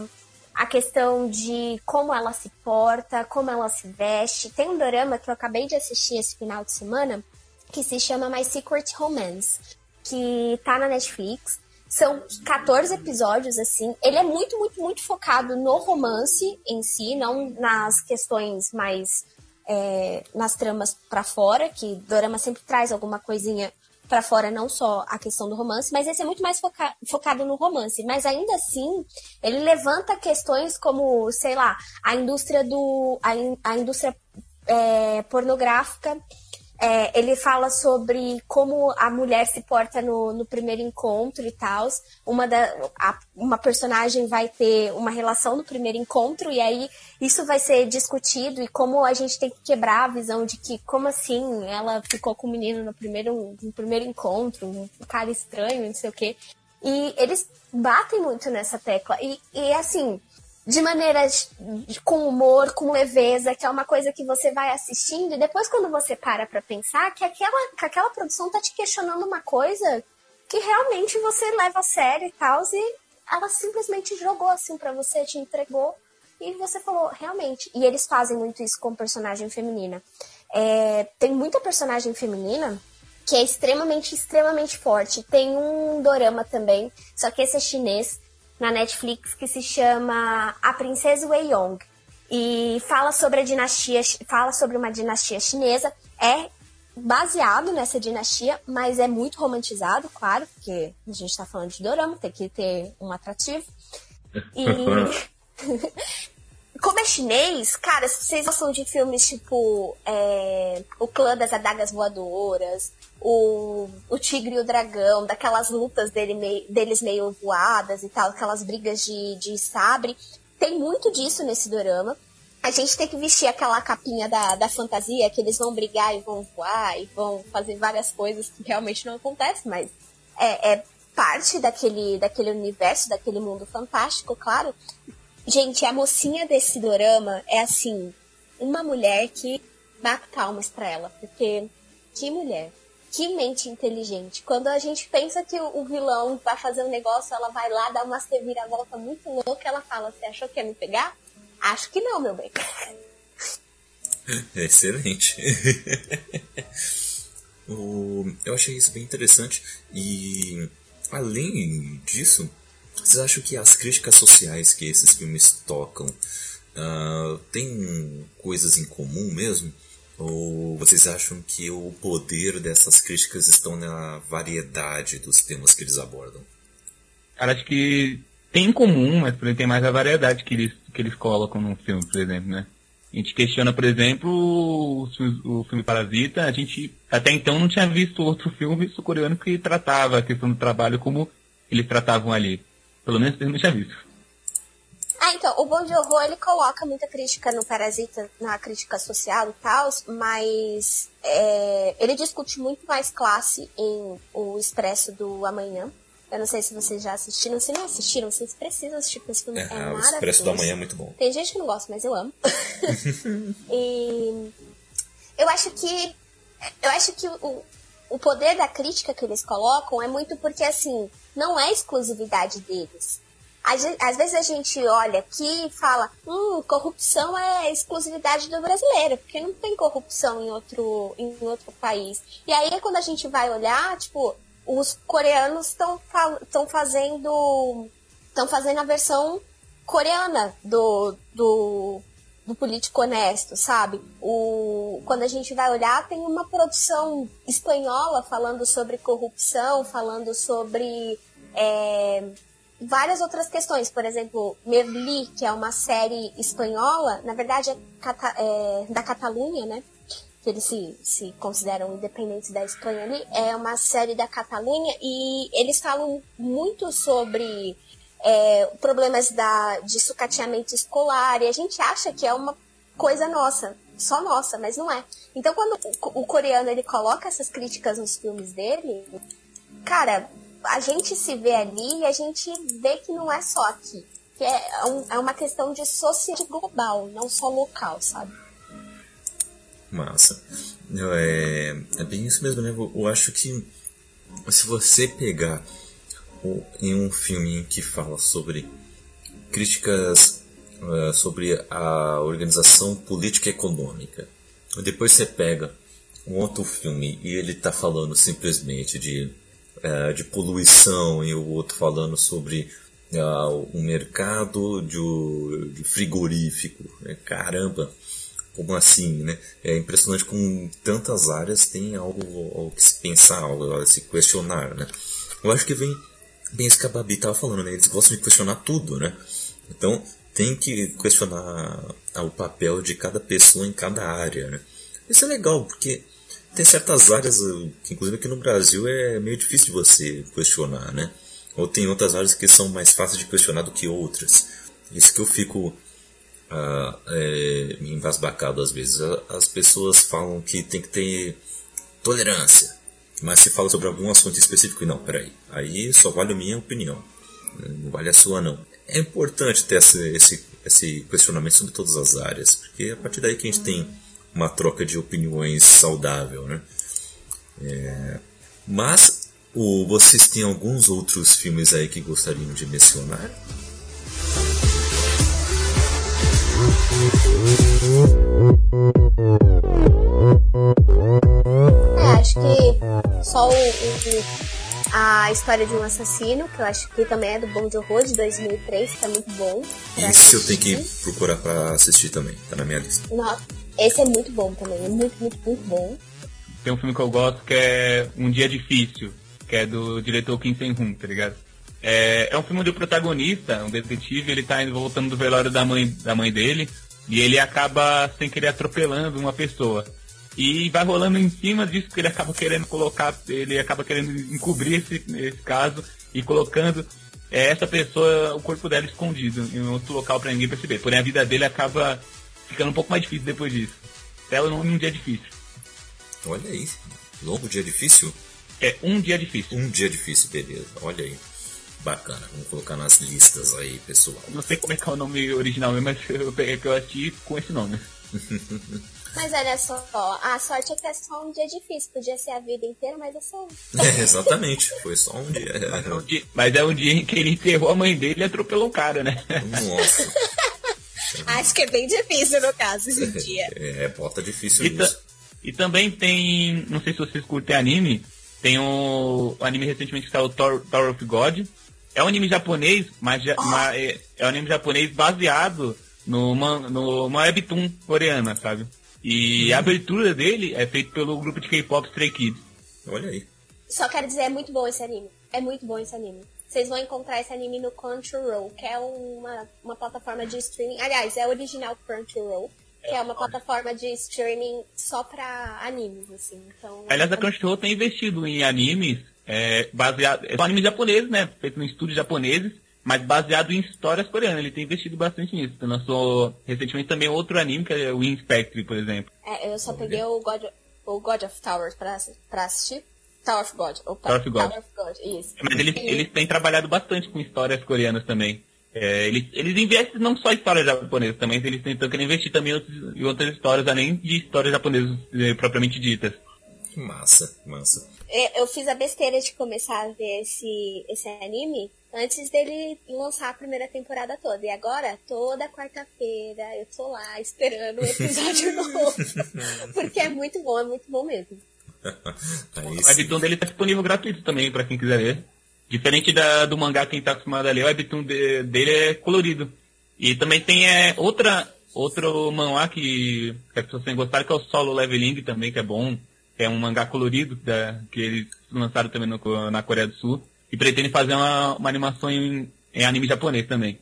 a questão de como ela se porta, como ela se veste. Tem um drama que eu acabei de assistir esse final de semana que se chama My Secret Romance, que tá na Netflix. São 14 episódios, assim. Ele é muito, muito, muito focado no romance em si, não nas questões mais. É, nas tramas pra fora, que Dorama sempre traz alguma coisinha pra fora, não só a questão do romance, mas esse é muito mais foca- focado no romance. Mas ainda assim, ele levanta questões como, sei lá, a indústria do. a, in- a indústria é, pornográfica É, ele fala sobre como a mulher se porta no, no primeiro encontro e tal. Uma, uma personagem vai ter uma relação no primeiro encontro, e aí isso vai ser discutido, e como a gente tem que quebrar a visão de que, como assim, ela ficou com o menino no primeiro, no primeiro encontro, um cara estranho, não sei o quê. E eles batem muito nessa tecla. E, e assim, de maneira com humor, com leveza, que é uma coisa que você vai assistindo e depois quando você para pra pensar que aquela, que aquela produção tá te questionando uma coisa que realmente você leva a sério e tal, e ela simplesmente jogou assim para você, te entregou e você falou, realmente. E eles fazem muito isso com personagem feminina. É, tem muita personagem feminina que é extremamente, extremamente forte. Tem um dorama também, só que esse é chinês, na Netflix que se chama A Princesa Wei Yong e fala sobre a dinastia, fala sobre uma dinastia chinesa, é baseado nessa dinastia, mas é muito romantizado, claro, porque a gente está falando de dorama, tem que ter um atrativo. E [LAUGHS] como é chinês, cara, se vocês gostam de filmes tipo é, O Clã das Adagas Voadoras, o, o Tigre e o Dragão, daquelas lutas dele meio, deles meio voadas e tal, aquelas brigas de, de sabre. Tem muito disso nesse dorama. A gente tem que vestir aquela capinha da, da fantasia, que eles vão brigar e vão voar e vão fazer várias coisas que realmente não acontecem, mas é, é parte daquele, daquele universo, daquele mundo fantástico, claro. Gente, a mocinha desse dorama é assim, uma mulher que bate palmas pra ela, porque que mulher que mente inteligente. Quando a gente pensa que o, vilão vai fazer um negócio, ela vai lá, dá uma reviravolta muito louca, ela fala, você achou que ia me pegar? Acho que não, meu bem. [LAUGHS] Excelente. [LAUGHS] o, eu achei isso bem interessante e além disso, vocês acham que as críticas sociais que esses filmes tocam uh, têm coisas em comum mesmo? Ou vocês acham que o poder dessas críticas estão na variedade dos temas que eles abordam? Cara, acho que tem em comum, mas por exemplo, tem mais a variedade que eles, que eles colocam no filme, por exemplo, né? A gente questiona, por exemplo, o, o filme Parasita. A gente até então não tinha visto outro filme sul-coreano que tratava a questão do trabalho como eles tratavam ali. Pelo menos eu não tinha visto. Ah, então, o Bom de Horror, ele coloca muita crítica no Parasita, na crítica social e tal, mas é, ele discute muito mais classe em O Expresso do Amanhã. Eu não sei se vocês já assistiram. Se não assistiram, vocês precisam assistir, porque esse filme é, é maravilhoso. O Expresso do Amanhã é muito bom. Tem gente que não gosta, mas eu amo. [LAUGHS] e eu acho que eu acho que o, o poder da crítica que eles colocam é muito porque, assim, não é exclusividade deles às vezes a gente olha aqui e fala, hum, corrupção é exclusividade do brasileiro, porque não tem corrupção em outro, em outro país. E aí quando a gente vai olhar, tipo, os coreanos estão estão fazendo estão fazendo a versão coreana do, do, do político honesto, sabe? O, quando a gente vai olhar, tem uma produção espanhola falando sobre corrupção, falando sobre é, várias outras questões. Por exemplo, Merli, que é uma série espanhola, na verdade é, cata é da Catalunha, né? Que eles se, se consideram independentes da Espanha ali. É uma série da Catalunha e eles falam muito sobre é, problemas da, de sucateamento escolar. E a gente acha que é uma coisa nossa, só nossa, mas não é. Então, quando o, o coreano ele coloca essas críticas nos filmes dele, cara, a gente se vê ali e a gente vê que não é só aqui. Que é, um, é uma questão de sociedade global, não só local, sabe? Massa. É, é bem isso mesmo, né? Eu acho que se você pegar em um filme que fala sobre críticas uh, sobre a organização política e econômica, depois você pega um outro filme e ele está falando simplesmente de é, de poluição e o outro falando sobre uh, o mercado de, de frigorífico. Né? Caramba, como assim, né? É impressionante como tantas áreas tem algo ao que se pensar, algo a se questionar, né? Eu acho que vem bem isso que a Babi estava falando, né? Eles gostam de questionar tudo, né? Então tem que questionar o papel de cada pessoa em cada área, né? Isso é legal, porque tem certas áreas que, inclusive aqui no Brasil, é meio difícil de você questionar, né? Ou tem outras áreas que são mais fáceis de questionar do que outras. Isso que eu fico ah, é, embasbacado às vezes. As pessoas falam que tem que ter tolerância, mas se fala sobre algum assunto específico e não, peraí, aí só vale a minha opinião, não vale a sua não. É importante ter esse, esse, esse questionamento sobre todas as áreas, porque a partir daí que a gente tem uma troca de opiniões saudável, né? É, mas o, vocês têm alguns outros filmes aí que gostariam de mencionar? É, acho que só o, o, a história de um assassino, que eu acho que também é do Bom Joe de 2003, que é muito bom. Isso eu tenho que procurar para assistir também, tá na minha lista. Não, esse é muito bom também, é muito, muito, muito bom. Tem um filme que eu gosto que é Um Dia Difícil, que é do diretor Kim Sen-hun, tá ligado? É, é um filme onde o protagonista, um detetive, ele tá voltando do velório da mãe, da mãe dele e ele acaba sem querer atropelando uma pessoa. E vai rolando em cima disso que ele acaba querendo colocar, ele acaba querendo encobrir esse, esse caso e colocando é, essa pessoa, o corpo dela escondido em outro local para ninguém perceber. Porém a vida dele acaba ficando um pouco mais difícil depois disso. Até o nome um dia difícil. Olha aí, longo dia difícil? É um dia difícil. Um dia difícil, beleza. Olha aí. Bacana, vamos colocar nas listas aí, pessoal. Não sei como é que é o nome original mesmo, mas eu peguei que eu assisti com esse nome. [LAUGHS] Mas olha só, a sorte é que é só um dia difícil. Podia ser a vida inteira, mas é só um. É, exatamente, foi só um dia. Mas é um dia, mas é um dia em que ele enterrou a mãe dele e atropelou o cara, né? Nossa. Acho que é bem difícil no caso esse [LAUGHS] dia. É, bota difícil E, isso. e também tem, não sei se vocês curtem anime, tem o, o anime recentemente que saiu, Tower, Tower of God. É um anime japonês, mas, ja- ma- é, é um anime japonês baseado no, man- no uma webtoon coreana, sabe? E a abertura dele é feita pelo grupo de K-pop Stray Kids. Olha aí. Só quero dizer, é muito bom esse anime. É muito bom esse anime. Vocês vão encontrar esse anime no Crunchyroll, que é uma, uma plataforma de streaming. Aliás, é original Crunchyroll, que é uma plataforma de streaming só pra animes, assim. Então, Aliás, a Crunchyroll tem investido em animes é, baseado, são animes japoneses, né? Feitos em estúdios japoneses, mas baseado em histórias coreanas. Ele tem investido bastante nisso. Então, lançou recentemente também outro anime, que é o Inspectre, por exemplo. É, eu só peguei o God, o God of Towers pra, pra assistir. Tower of God. Opa, Tower of God. Tower of God, isso. Mas eles, E- eles têm trabalhado bastante com histórias coreanas também. É, eles, eles investem não só em histórias japonesas também, eles tentam querer investir também em outros- em outras histórias, além de histórias japonesas eh, propriamente ditas. Que massa, massa. É, Eu fiz a besteira de começar a ver esse, esse anime antes dele lançar a primeira temporada toda. E agora, toda quarta-feira, eu tô lá esperando o episódio [LAUGHS] novo. Porque é muito bom, é muito bom mesmo. [LAUGHS] Aí O webtoon dele tá disponível gratuito também, pra quem quiser ler. Diferente da, do mangá, quem tá acostumado a ler, o webtoon de- dele é colorido. E também tem é, outra, outro manhwa que, que as pessoas têm gostado, que é o Solo Leveling também, que é bom. É um mangá colorido, da- que eles lançaram também no- na Coreia do Sul. E pretendem fazer uma, uma animação em, em anime japonês também.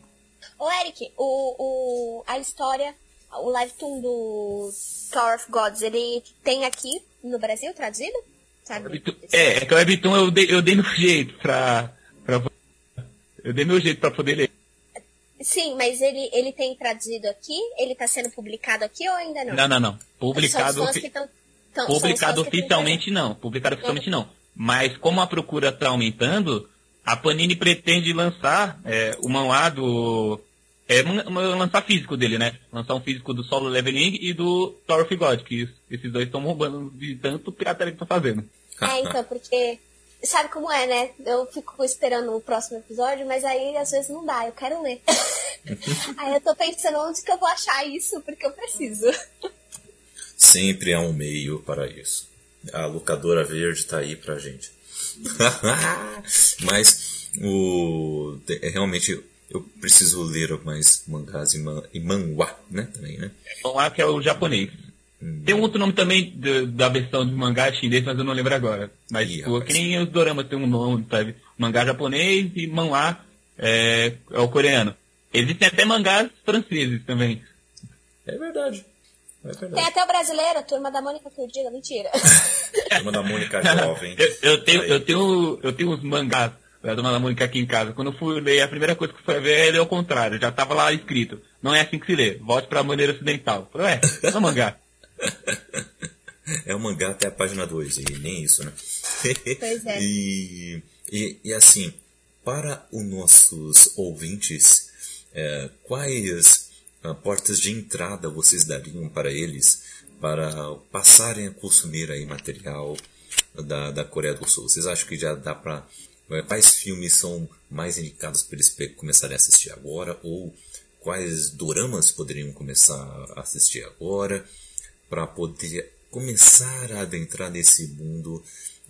Ô, Eric, o, o, a história, o live toon do Tower of Gods, ele tem aqui no Brasil traduzido? Sabe? É, é que o Webtoon eu dei, eu dei meu jeito pra, pra. Eu dei meu jeito pra poder ler. Sim, mas ele, ele tem traduzido aqui? Ele tá sendo publicado aqui ou ainda não? Não, não, não. Publicado, São os fãs ofi- que tão, tão, são os publicado oficialmente não. Publicado oficialmente não. Mas como a procura está aumentando, a Panini pretende lançar é, o manhwa do. É, man- man- lançar físico dele, né? Lançar um físico do Solo Leveling e do Tower of God, que esses dois estão roubando de tanto pirataria que estão fazendo. É, [LAUGHS] então, porque. Sabe como é, né? Eu fico esperando o próximo episódio, mas aí às vezes não dá, eu quero ler. [LAUGHS] aí eu tô pensando onde que eu vou achar isso, porque eu preciso. Sempre há um meio para isso. A locadora verde tá aí pra gente. [LAUGHS] Mas o é, realmente eu preciso ler mais mangás e, man, e manhwa, né? Também, né? Manhwa que é o japonês. Tem um outro nome também da- da versão de mangá chinês, mas eu não lembro agora. Mas Ih, tipo, rapaz. que nem os doramas tem um nome, sabe? Mangá japonês e manhwa é, é o coreano. Existem até mangás franceses também. É verdade. É Tem até o brasileiro, a turma da Mônica que eu diga, mentira. [LAUGHS] Turma da Mônica [LAUGHS] jovem. Eu, eu tenho, eu, tenho, eu tenho uns mangás da Dona Mônica aqui em casa. Quando eu fui ler, a primeira coisa que eu fui ver é ler ao contrário. Já tava lá escrito. Não é assim que se lê. Volte pra maneira ocidental. Eu Falei, ué, é um mangá. [LAUGHS] É o mangá até a página 2, e nem isso, né? [LAUGHS] Pois é. [LAUGHS] E, e, e assim, para os nossos ouvintes, é, quais ah, portas de entrada vocês dariam para eles para passarem a consumir aí material da, da Coreia do Sul? Vocês acham que já dá para. Quais filmes são mais indicados para eles começarem a assistir agora? Ou quais doramas poderiam começar a assistir agora? para poder começar a adentrar nesse mundo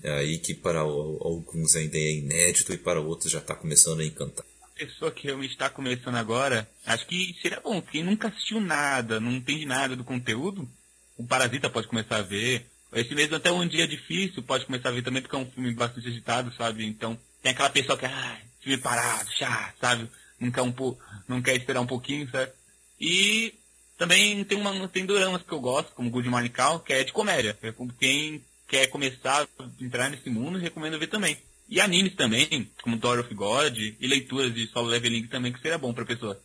eh, aí que para alguns ainda é inédito e para outros já está começando a encantar. pessoa que realmente está começando agora, acho que seria bom. Quem nunca assistiu nada, não entende nada do conteúdo, o Parasita pode começar a ver. Esse mesmo até um dia difícil pode começar a ver também, porque é um filme bastante agitado, sabe? Então, tem aquela pessoa que, ah, filme parado, chato, sabe? Não quer, um não quer esperar um pouquinho, certo? E também tem, uma, tem doramas que eu gosto, como Good Morning Call, que é de comédia. É quem quer começar a entrar nesse mundo, recomendo ver também. E animes também, como Tower of God, e leituras de solo leveling também, que seria bom pra pessoa.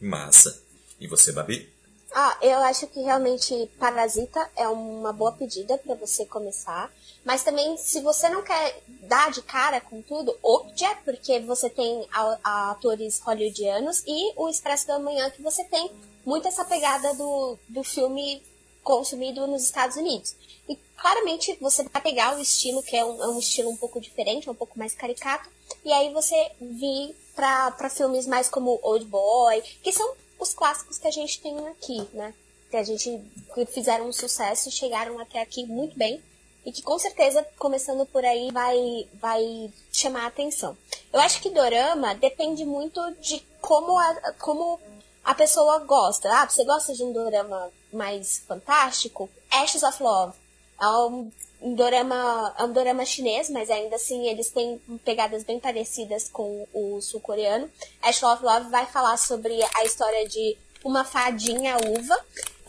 Massa. E você, Babi? Ah, eu acho que realmente Parasita é uma boa pedida para você começar. Mas também, se você não quer dar de cara com tudo, Okja, porque você tem a- a atores hollywoodianos, e o Expresso da Manhã, que você tem muito essa pegada do, do filme consumido nos Estados Unidos. E claramente você vai pegar o estilo, que é um, é um estilo um pouco diferente, um pouco mais caricato, e aí você vir para filmes mais como Old Boy, que são os clássicos que a gente tem aqui, né? Que a gente que fizeram um sucesso e chegaram até aqui muito bem. E que com certeza, começando por aí, vai, vai chamar a atenção. Eu acho que dorama depende muito de como a, como a pessoa gosta. Ah, você gosta de um dorama mais fantástico? Ashes of Love. É um, um dorama, é um dorama chinês, mas ainda assim eles têm pegadas bem parecidas com o sul-coreano. Ashes of Love vai falar sobre a história de uma fadinha uva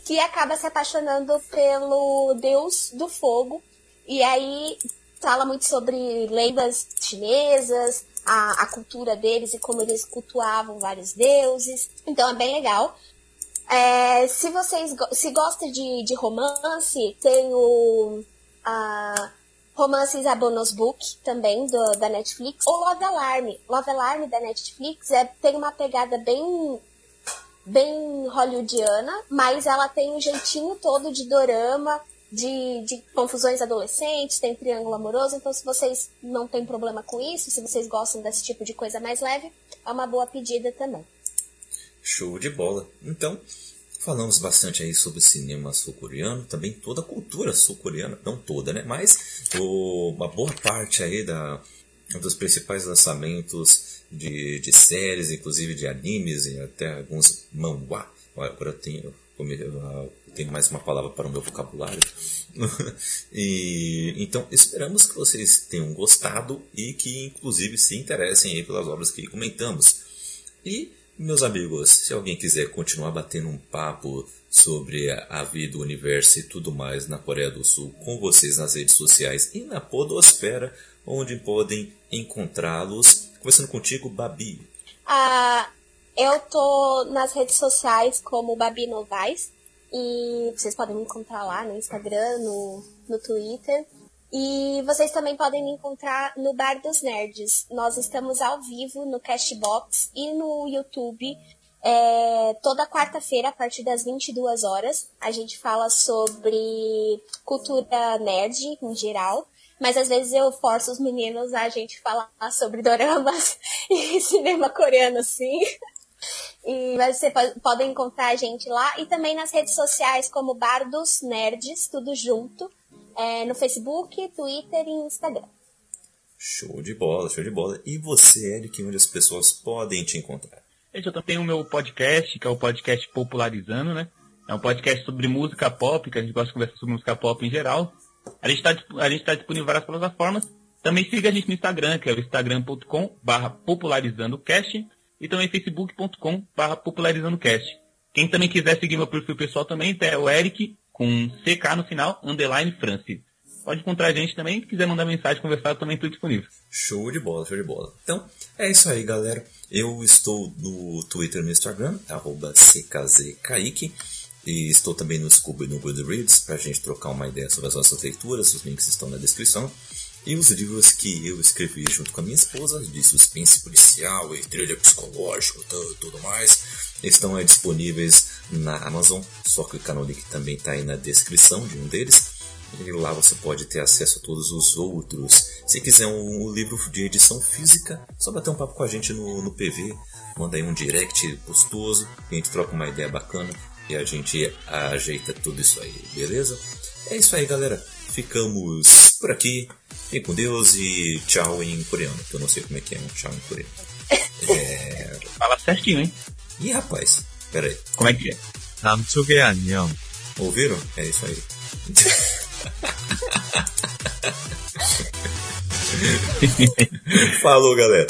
que acaba se apaixonando pelo deus do fogo. E aí fala muito sobre lendas chinesas, a, a cultura deles e como eles cultuavam vários deuses. Então é bem legal. É, se vocês se gosta de, de romance, tem o a Romances a Bonus Book também do, da Netflix. Ou Love Alarm. Love Alarm da Netflix é, tem uma pegada bem bem hollywoodiana, mas ela tem um jeitinho todo de dorama, de, de confusões adolescentes, tem triângulo amoroso, então se vocês não têm problema com isso, se vocês gostam desse tipo de coisa mais leve, é uma boa pedida também. Show de bola. Então, falamos bastante aí sobre cinema sul-coreano, também toda a cultura sul-coreana, não toda, né? Mas o- uma boa parte aí da, dos principais lançamentos de, de séries, inclusive de animes e até alguns manhwa. Agora eu tenho, eu tenho mais uma palavra para o meu vocabulário. [LAUGHS] e então esperamos que vocês tenham gostado e que inclusive se interessem aí pelas obras que comentamos. E, meus amigos, se alguém quiser continuar batendo um papo sobre a vida, o universo e tudo mais na Coreia do Sul com vocês nas redes sociais e na Podosfera, onde podem encontrá-los. Começando contigo, Babi. Ah, eu tô nas redes sociais como Babi Novaes. E vocês podem me encontrar lá no Instagram, no, no Twitter. E vocês também podem me encontrar no Bar dos Nerds. Nós estamos ao vivo no Cashbox e no YouTube é, toda quarta-feira, a partir das 22 horas. A gente fala sobre cultura nerd em geral. Mas às vezes eu forço os meninos a gente falar sobre doramas [LAUGHS] e cinema coreano, sim. E você pode, podem encontrar a gente lá e também nas redes sociais como Bar dos Nerds, tudo junto, é, no Facebook, Twitter e Instagram. Show de bola, show de bola. E você, Eric, onde as pessoas podem te encontrar? Gente, eu também tenho o meu podcast, que é o podcast Popularizando, né? É um podcast sobre música pop, que a gente gosta de conversar sobre música pop em geral. A gente está a gente tá disponível em várias plataformas. Também siga a gente no Instagram, que é o instagram.com barra popularizandocast e também facebook.com barra popularizandocast. Quem também quiser seguir meu perfil pessoal também é o Eric, com CK no final, underline Francis. Pode encontrar a gente também, se quiser mandar mensagem, conversar, também estou disponível. Show de bola, show de bola. Então, é isso aí, galera. Eu estou no Twitter e no Instagram, arroba CKZKaique. E estou também no Scooby e no Goodreads para a gente trocar uma ideia sobre as nossas leituras. Os links estão na descrição. E os livros que eu escrevi junto com a minha esposa, de suspense policial e thriller psicológico e tudo mais, estão aí disponíveis na Amazon. Só clicar no link também está aí na descrição de um deles. E lá você pode ter acesso a todos os outros. Se quiser um, um livro de edição física, só bater um papo com a gente no, no PV. Manda aí um direct gostoso, a gente troca uma ideia bacana e a gente ajeita tudo isso aí, beleza? É isso aí, galera Ficamos por aqui. Fiquem com Deus e tchau em coreano, que eu não sei como é que é um tchau em coreano. [LAUGHS] É... Fala certinho, hein? Ih, rapaz, pera aí. Como é que é? 남쪽의 안녕. Ouviram? É isso aí. [LAUGHS] Falou, galera.